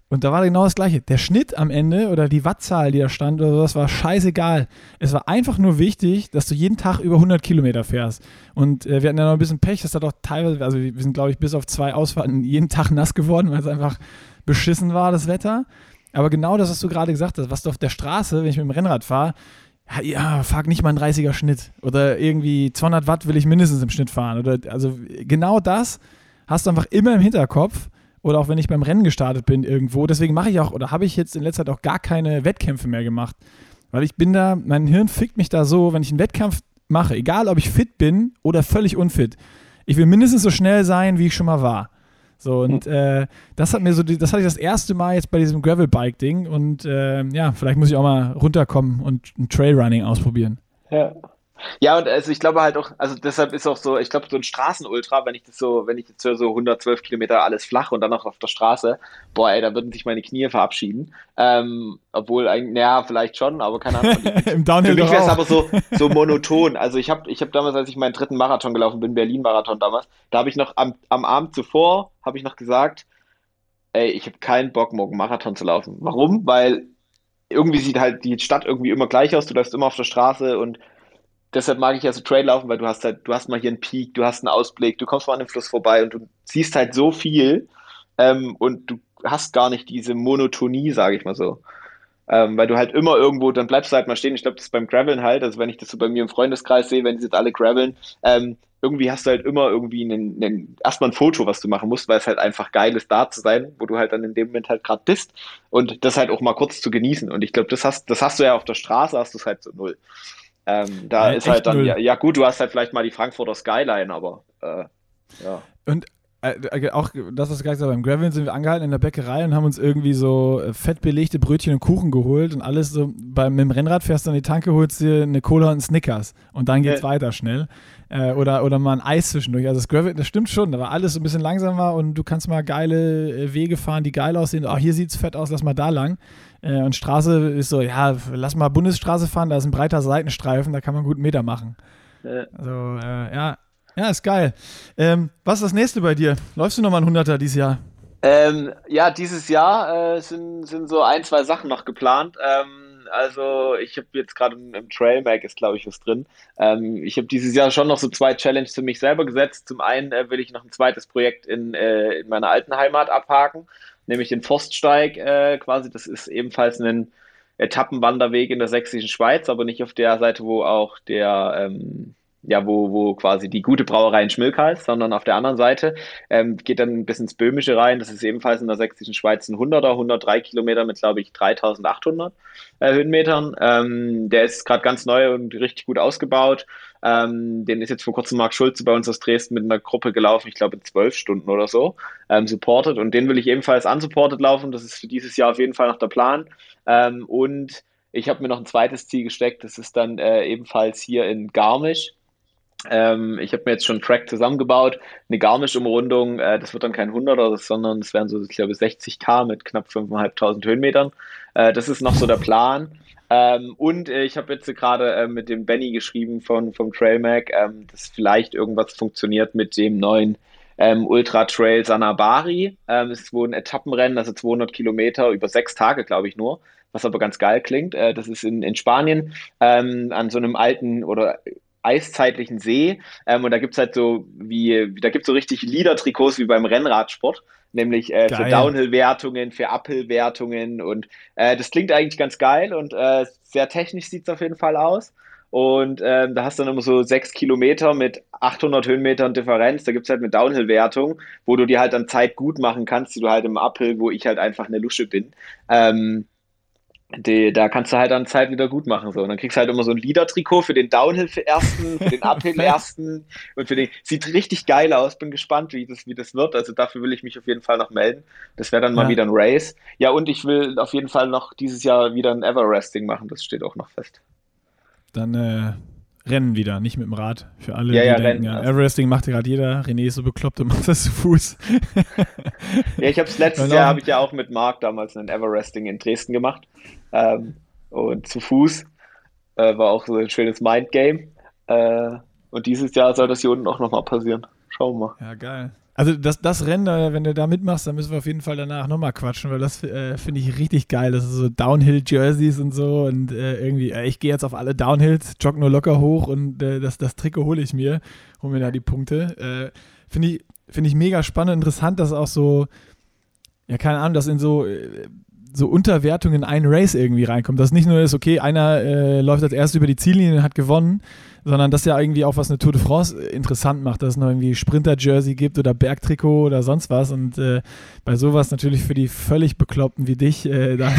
Und da war genau das Gleiche. Der Schnitt am Ende oder die Wattzahl, die da stand oder sowas, war scheißegal. Es war einfach nur wichtig, dass du jeden Tag über 100 Kilometer fährst. Und äh, wir hatten ja noch ein bisschen Pech, das hat auch teilweise, also wir sind glaube ich bis auf zwei Ausfahrten jeden Tag nass geworden, weil es einfach beschissen war, das Wetter. Aber genau das, was du gerade gesagt hast, was du auf der Straße, wenn ich mit dem Rennrad fahre, ja, fahr nicht mal ein 30er Schnitt. Oder irgendwie 200 Watt will ich mindestens im Schnitt fahren. Oder, also genau das hast du einfach immer im Hinterkopf. Oder auch wenn ich beim Rennen gestartet bin irgendwo. Deswegen mache ich auch, oder habe ich jetzt in letzter Zeit auch gar keine Wettkämpfe mehr gemacht. Weil ich bin da, mein Hirn fickt mich da so, wenn ich einen Wettkampf mache, egal ob ich fit bin oder völlig unfit. Ich will mindestens so schnell sein, wie ich schon mal war. So, und hm. äh, das hat mir so, das hatte ich das erste Mal jetzt bei diesem Gravelbike-Ding und äh, ja, vielleicht muss ich auch mal runterkommen und ein Trailrunning ausprobieren. Ja. Ja, und also ich glaube halt auch, also deshalb ist auch so, ich glaube, so ein Straßenultra, wenn ich das so, wenn ich jetzt so 112 Kilometer alles flach und dann noch auf der Straße, boah, ey, da würden sich meine Knie verabschieden. Ähm, obwohl, eigentlich, naja, vielleicht schon, aber keine Ahnung. Im Downhill Für mich wäre es aber so, so monoton. Also ich habe ich hab damals, als ich meinen dritten Marathon gelaufen bin, Berlin-Marathon damals, da habe ich noch am, am Abend zuvor, habe ich noch gesagt, ey, ich habe keinen Bock, morgen Marathon zu laufen. Warum? Weil irgendwie sieht halt die Stadt irgendwie immer gleich aus, du läufst immer auf der Straße und deshalb mag ich ja so Trail laufen, weil du hast halt, du hast mal hier einen Peak, du hast einen Ausblick, du kommst mal an dem Fluss vorbei und du siehst halt so viel ähm, und du hast gar nicht diese Monotonie, sage ich mal so. Ähm, weil du halt immer irgendwo, dann bleibst du halt mal stehen. Ich glaube, das ist beim Graveln halt, also wenn ich das so bei mir im Freundeskreis sehe, wenn die jetzt alle graveln, ähm, irgendwie hast du halt immer irgendwie einen, einen, erstmal ein Foto, was du machen musst, weil es halt einfach geil ist, da zu sein, wo du halt dann in dem Moment halt gerade bist und das halt auch mal kurz zu genießen. Und ich glaube, das hast, das hast du ja auf der Straße, hast du es halt so null. Ähm, da ja, ist halt dann, ja, ja, gut, du hast halt vielleicht mal die Frankfurter Skyline, aber äh, ja. Und äh, äh, auch das, was du gesagt hast, beim Graveln sind wir angehalten in der Bäckerei und haben uns irgendwie so äh, fettbelegte Brötchen und Kuchen geholt und alles so, beim, mit dem Rennrad fährst du an die Tanke, holst dir eine Cola und Snickers und dann geht's ja. weiter schnell. Äh, oder, oder mal ein Eis zwischendurch. Also das Gravel, das stimmt schon, da war alles so ein bisschen langsamer und du kannst mal geile Wege fahren, die geil aussehen. Ach, hier sieht's fett aus, lass mal da lang. Äh, und Straße ist so, ja, lass mal Bundesstraße fahren, da ist ein breiter Seitenstreifen, da kann man gut einen Meter machen. Also, äh, ja. Ja, ist geil. Ähm, was ist das nächste bei dir? Läufst du nochmal ein 100er dieses Jahr? Ähm, ja, dieses Jahr äh, sind, sind so ein, zwei Sachen noch geplant. Ähm, also ich habe jetzt gerade im Trail Mag ist, glaube ich, was drin. Ähm, ich habe dieses Jahr schon noch so zwei Challenges für mich selber gesetzt. Zum einen äh, will ich noch ein zweites Projekt in, äh, in meiner alten Heimat abhaken nämlich den Forststeig äh, quasi. Das ist ebenfalls ein Etappenwanderweg in der sächsischen Schweiz, aber nicht auf der Seite, wo auch der, ähm, ja, wo, wo quasi die gute Brauerei in Schmilka ist, sondern auf der anderen Seite. Ähm, geht dann bis ins Böhmische rein. Das ist ebenfalls in der sächsischen Schweiz ein 100er, 103 Kilometer mit, glaube ich, 3800 äh, Höhenmetern. Ähm, der ist gerade ganz neu und richtig gut ausgebaut. Ähm, den ist jetzt vor kurzem Marc Schulze bei uns aus Dresden mit einer Gruppe gelaufen, ich glaube in zwölf Stunden oder so, ähm, supported. Und den will ich ebenfalls unsupported laufen. Das ist für dieses Jahr auf jeden Fall noch der Plan. Ähm, und ich habe mir noch ein zweites Ziel gesteckt. Das ist dann äh, ebenfalls hier in Garmisch. Ähm, ich habe mir jetzt schon einen Track zusammengebaut, eine Garmisch-Umrundung, äh, das wird dann kein 100er, sondern es werden so, ich glaube, 60k mit knapp 5.500 Höhenmetern. Äh, das ist noch so der Plan. Ähm, und äh, ich habe jetzt gerade äh, mit dem Benny geschrieben von, vom Trailmag, ähm, dass vielleicht irgendwas funktioniert mit dem neuen ähm, Ultra Trail Sanabari. Ähm, ist wohl ein Etappenrennen, also 200 Kilometer über sechs Tage, glaube ich nur, was aber ganz geil klingt. Äh, das ist in, in Spanien ähm, an so einem alten oder eiszeitlichen See. Ähm, und da gibt es halt so, wie, da gibt es so richtig Liedertrikots wie beim Rennradsport nämlich äh, für Downhill-Wertungen, für Uphill-Wertungen und äh, das klingt eigentlich ganz geil und äh, sehr technisch sieht es auf jeden Fall aus. Und ähm, da hast du dann immer so sechs Kilometer mit 800 Höhenmetern Differenz. Da gibt es halt eine Downhill-Wertung, wo du dir halt dann Zeit gut machen kannst, die du halt im Uphill, wo ich halt einfach eine Lusche bin. Ähm, die, da kannst du halt dann Zeit wieder gut machen. So. Und dann kriegst du halt immer so ein Leader-Trikot für den Downhill für ersten, für den Uphill ersten und für den. Sieht richtig geil aus. Bin gespannt, wie das, wie das wird. Also dafür will ich mich auf jeden Fall noch melden. Das wäre dann mal ja. wieder ein Race. Ja, und ich will auf jeden Fall noch dieses Jahr wieder ein Everesting machen. Das steht auch noch fest. Dann äh, Rennen wieder, nicht mit dem Rad. Für alle, ja, die ja, denken, Rennen, ja, also. Everesting macht ja gerade jeder. René ist so bekloppt und macht das zu Fuß. ja, ich habe es letztes Jahr, habe ich ja auch mit Marc damals einen Everesting in Dresden gemacht. Ähm, und zu Fuß äh, war auch so ein schönes Mindgame. Äh, und dieses Jahr soll das hier unten auch nochmal passieren. Schauen wir mal. Ja, geil. Also das, das Rennen, wenn du da mitmachst, dann müssen wir auf jeden Fall danach nochmal quatschen, weil das äh, finde ich richtig geil. Das ist so Downhill-Jerseys und so und äh, irgendwie, äh, ich gehe jetzt auf alle Downhills, jogge nur locker hoch und äh, das, das Trikot hole ich mir, hole mir da die Punkte. Äh, finde ich, find ich mega spannend, interessant, dass auch so, ja keine Ahnung, dass in so äh, so Unterwertung in einen Race irgendwie reinkommt. Dass nicht nur ist, okay, einer äh, läuft als erstes über die Ziellinie und hat gewonnen, sondern dass ja irgendwie auch was eine Tour de France interessant macht, dass es noch irgendwie Sprinter-Jersey gibt oder Bergtrikot oder sonst was. Und äh, bei sowas natürlich für die völlig Bekloppten wie dich, äh, da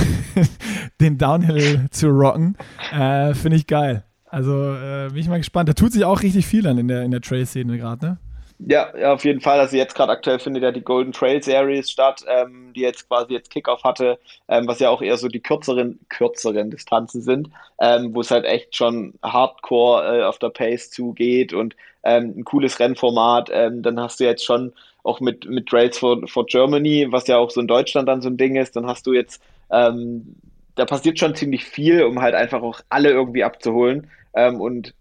den Downhill zu rocken, äh, finde ich geil. Also äh, bin ich mal gespannt. Da tut sich auch richtig viel dann in der, in der Trail-Szene gerade, ne? Ja, auf jeden Fall. Also jetzt gerade aktuell findet ja die Golden Trail Series statt, ähm, die jetzt quasi jetzt Kickoff hatte, ähm, was ja auch eher so die kürzeren, kürzeren Distanzen sind, ähm, wo es halt echt schon Hardcore äh, auf der Pace zugeht und ähm, ein cooles Rennformat. Ähm, dann hast du jetzt schon auch mit, mit Trails for, for Germany, was ja auch so in Deutschland dann so ein Ding ist, dann hast du jetzt, ähm, da passiert schon ziemlich viel, um halt einfach auch alle irgendwie abzuholen. Und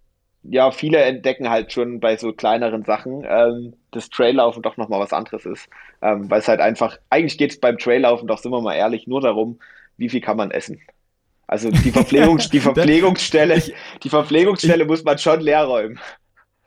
ja, viele entdecken halt schon bei so kleineren Sachen, ähm, dass Traillaufen doch nochmal was anderes ist. Ähm, weil es halt einfach, eigentlich geht es beim Traillaufen doch, sind wir mal ehrlich, nur darum, wie viel kann man essen. Also die, Verpflegung, die Verpflegungsstelle, die Verpflegungsstelle muss man schon leer räumen.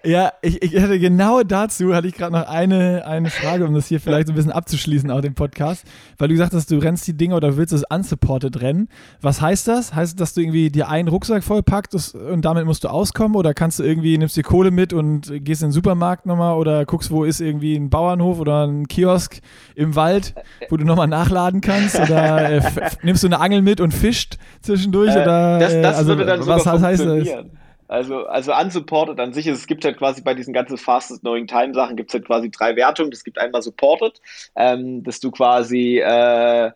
Ja, ich, ich hatte genau dazu, hatte ich gerade noch eine, eine Frage, um das hier vielleicht so ein bisschen abzuschließen, auch den Podcast. Weil du gesagt hast, du rennst die Dinge oder willst das unsupported rennen. Was heißt das? Heißt das, dass du irgendwie dir einen Rucksack vollpackst und damit musst du auskommen? Oder kannst du irgendwie, nimmst dir Kohle mit und gehst in den Supermarkt nochmal oder guckst, wo ist irgendwie ein Bauernhof oder ein Kiosk im Wald, wo du nochmal nachladen kannst? Oder äh, nimmst du eine Angel mit und fischt zwischendurch? Äh, oder, das, das also, würde dann was heißt das? Also, also unsupported an sich ist, es gibt halt quasi bei diesen ganzen Fastest Knowing Time Sachen gibt es halt quasi drei Wertungen. Es gibt einmal supported, ähm, dass du quasi äh,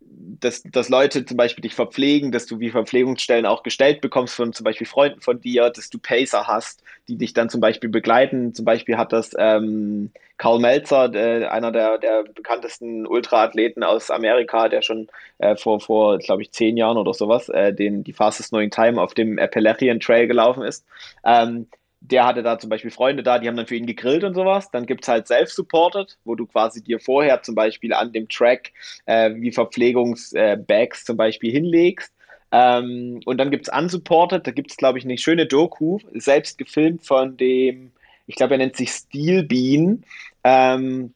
dass, dass Leute zum Beispiel dich verpflegen, dass du wie Verpflegungsstellen auch gestellt bekommst von zum Beispiel Freunden von dir, dass du Pacer hast, die dich dann zum Beispiel begleiten. Zum Beispiel hat das ähm, Karl Melzer, äh, einer der, der bekanntesten Ultraathleten aus Amerika, der schon äh, vor, vor glaube ich, zehn Jahren oder sowas, äh, den, die Fastest Knowing Time auf dem Appalachian Trail gelaufen ist. Ähm, der hatte da zum Beispiel Freunde da, die haben dann für ihn gegrillt und sowas. Dann gibt es halt Self-Supported, wo du quasi dir vorher zum Beispiel an dem Track äh, wie Verpflegungsbags äh, zum Beispiel hinlegst. Ähm, und dann gibt es Unsupported, da gibt es, glaube ich, eine schöne Doku, selbst gefilmt von dem, ich glaube, er nennt sich Steel Bean. Ähm,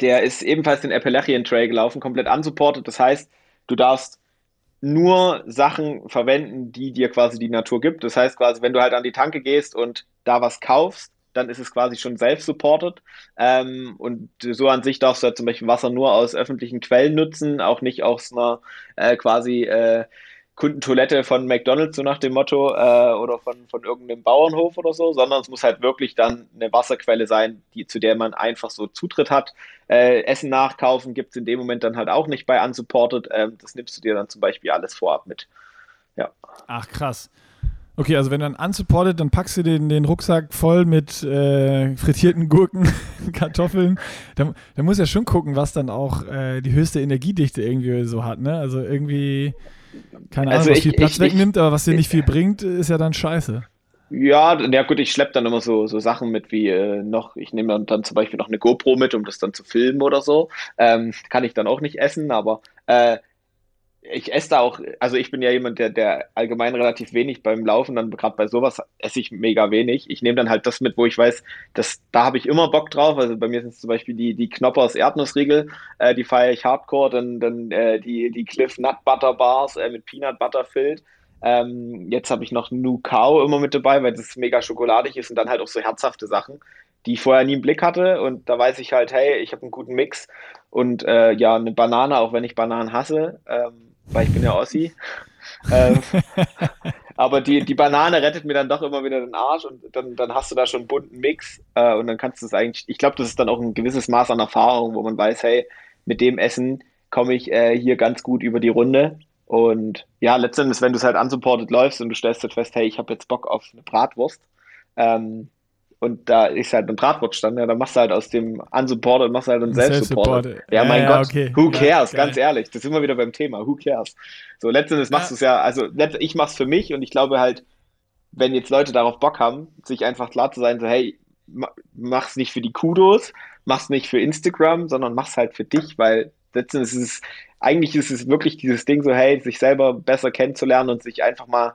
der ist ebenfalls den Appalachian Trail gelaufen, komplett unsupported. Das heißt, du darfst nur Sachen verwenden, die dir quasi die Natur gibt. Das heißt quasi, wenn du halt an die Tanke gehst und da was kaufst, dann ist es quasi schon self-supported. Ähm, und so an sich darfst du halt zum Beispiel Wasser nur aus öffentlichen Quellen nutzen, auch nicht aus einer äh, quasi äh, Kundentoilette von McDonalds, so nach dem Motto, äh, oder von, von irgendeinem Bauernhof oder so, sondern es muss halt wirklich dann eine Wasserquelle sein, die, zu der man einfach so Zutritt hat. Äh, Essen nachkaufen gibt es in dem Moment dann halt auch nicht bei Unsupported. Ähm, das nimmst du dir dann zum Beispiel alles vorab mit. Ja. Ach, krass. Okay, also wenn dann unsupported, dann packst du den, den Rucksack voll mit äh, frittierten Gurken, Kartoffeln. Da, da muss ja schon gucken, was dann auch äh, die höchste Energiedichte irgendwie so hat, ne? Also irgendwie keine Ahnung, also was ich, viel Platz ich, wegnimmt, ich, aber was dir nicht viel bringt, ist ja dann scheiße. Ja, ja gut, ich schleppe dann immer so, so Sachen mit wie äh, noch, ich nehme dann zum Beispiel noch eine GoPro mit, um das dann zu filmen oder so. Ähm, kann ich dann auch nicht essen, aber äh, ich esse da auch, also ich bin ja jemand, der, der allgemein relativ wenig beim Laufen, dann gerade bei sowas esse ich mega wenig. Ich nehme dann halt das mit, wo ich weiß, dass, da habe ich immer Bock drauf. Also bei mir sind es zum Beispiel die, die Knoppers Erdnussriegel, äh, die feiere ich hardcore, dann, dann äh, die, die Cliff Nut Butter Bars äh, mit Peanut Butter filled. Ähm, jetzt habe ich noch Nu Cow immer mit dabei, weil das mega schokoladig ist und dann halt auch so herzhafte Sachen, die ich vorher nie im Blick hatte. Und da weiß ich halt, hey, ich habe einen guten Mix und äh, ja, eine Banane, auch wenn ich Bananen hasse. Ähm, weil ich bin ja Ossi. ähm, aber die, die Banane rettet mir dann doch immer wieder den Arsch und dann, dann hast du da schon einen bunten Mix äh, und dann kannst du es eigentlich, ich glaube, das ist dann auch ein gewisses Maß an Erfahrung, wo man weiß, hey, mit dem Essen komme ich äh, hier ganz gut über die Runde. Und ja, letztendlich, wenn du es halt unsupported läufst und du stellst halt fest, hey, ich habe jetzt Bock auf eine Bratwurst, ähm, und da ist halt ein Bratwurststand, ja, dann machst du halt aus dem unsupported, machst du halt einen Self-supported. Ja, mein ja, Gott, okay. who cares, ja, ganz ehrlich, das sind wir wieder beim Thema, who cares. So, letztendlich machst du es ja, also ich mach's für mich und ich glaube halt, wenn jetzt Leute darauf Bock haben, sich einfach klar zu sein, so, hey, mach's nicht für die Kudos, mach's nicht für Instagram, sondern mach's halt für dich, weil letztendlich ist es, eigentlich ist es wirklich dieses Ding so, hey, sich selber besser kennenzulernen und sich einfach mal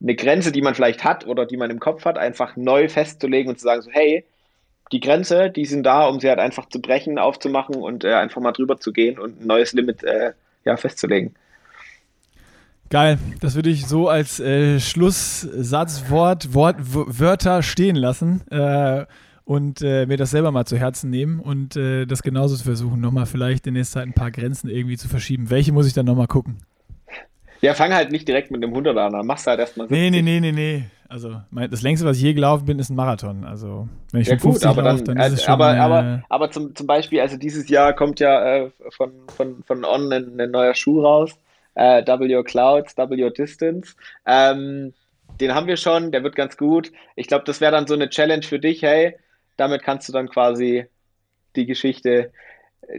eine Grenze, die man vielleicht hat oder die man im Kopf hat, einfach neu festzulegen und zu sagen, so, hey, die Grenze, die sind da, um sie halt einfach zu brechen, aufzumachen und äh, einfach mal drüber zu gehen und ein neues Limit äh, ja, festzulegen. Geil, das würde ich so als äh, Schlusssatzwort, Wort, Wörter stehen lassen äh, und äh, mir das selber mal zu Herzen nehmen und äh, das genauso zu versuchen, nochmal vielleicht in nächster Zeit ein paar Grenzen irgendwie zu verschieben. Welche muss ich dann nochmal gucken? Ja, fang halt nicht direkt mit dem 100 an, dann machst du halt erstmal 70. Nee, nee, nee, nee, nee. Also, mein, das längste, was ich je gelaufen bin, ist ein Marathon. Also, wenn ich ja, gut, aber laufe, dann, dann ist es schon, aber, äh, aber, aber zum, zum Beispiel, also dieses Jahr kommt ja äh, von, von, von On ein, ein neuer Schuh raus. Äh, W Clouds, W Distance. Ähm, den haben wir schon, der wird ganz gut. Ich glaube, das wäre dann so eine Challenge für dich, hey, damit kannst du dann quasi die Geschichte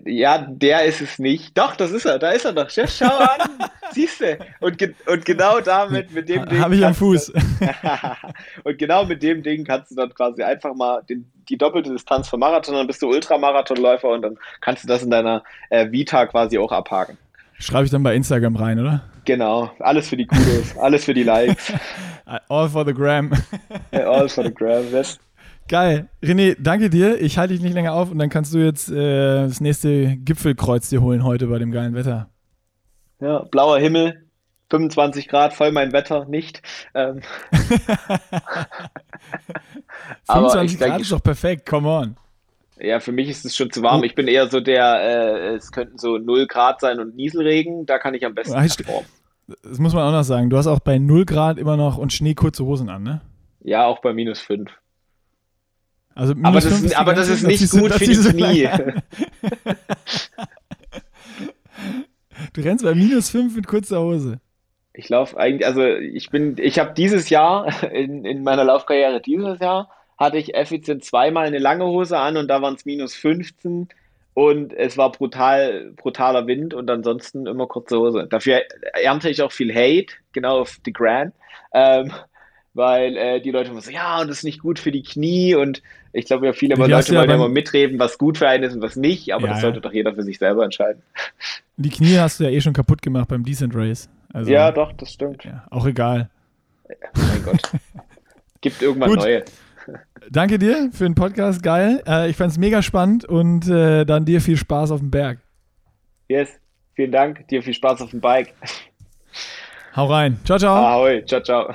ja, der ist es nicht. Doch, das ist er, da ist er doch. Chef, schau an. Siehst du? Und, ge und genau damit, mit dem Ding. Habe ich am Fuß. und genau mit dem Ding kannst du dann quasi einfach mal den, die doppelte Distanz vom Marathon, dann bist du Ultramarathonläufer und dann kannst du das in deiner äh, Vita quasi auch abhaken. Schreibe ich dann bei Instagram rein, oder? Genau, alles für die Kudos, alles für die Likes. All for the gram. All for the gram, yes. Geil. René, danke dir. Ich halte dich nicht länger auf und dann kannst du jetzt äh, das nächste Gipfelkreuz dir holen heute bei dem geilen Wetter. Ja, blauer Himmel, 25 Grad, voll mein Wetter, nicht. Ähm. 25 Grad ist doch perfekt, come on. Ja, für mich ist es schon zu warm. Ich bin eher so der, äh, es könnten so 0 Grad sein und Nieselregen, da kann ich am besten performen. Das muss man auch noch sagen. Du hast auch bei 0 Grad immer noch und Schnee kurze Hosen an, ne? Ja, auch bei minus 5. Also aber das, ist, aber das ist nicht gut für die Knie. du rennst bei minus 5 mit kurzer Hose. Ich laufe eigentlich, also ich bin, ich habe dieses Jahr, in, in meiner Laufkarriere dieses Jahr, hatte ich effizient zweimal eine lange Hose an und da waren es minus 15 und es war brutal, brutaler Wind und ansonsten immer kurze Hose. Dafür ernte ich auch viel Hate, genau auf die Grand. Ähm, weil äh, die Leute immer so, ja, und das ist nicht gut für die Knie und ich glaube ja, viele Leute ja wollen immer mitreden, was gut für einen ist und was nicht, aber ja, das sollte ja. doch jeder für sich selber entscheiden. Die Knie hast du ja eh schon kaputt gemacht beim Decent Race. Also, ja, doch, das stimmt. auch egal. mein Gott. Gibt irgendwann gut. neue. Danke dir für den Podcast, geil. Äh, ich fand es mega spannend und äh, dann dir viel Spaß auf dem Berg. Yes, vielen Dank. Dir viel Spaß auf dem Bike. Hau rein. Ciao, ciao. Ahoi, ciao, ciao.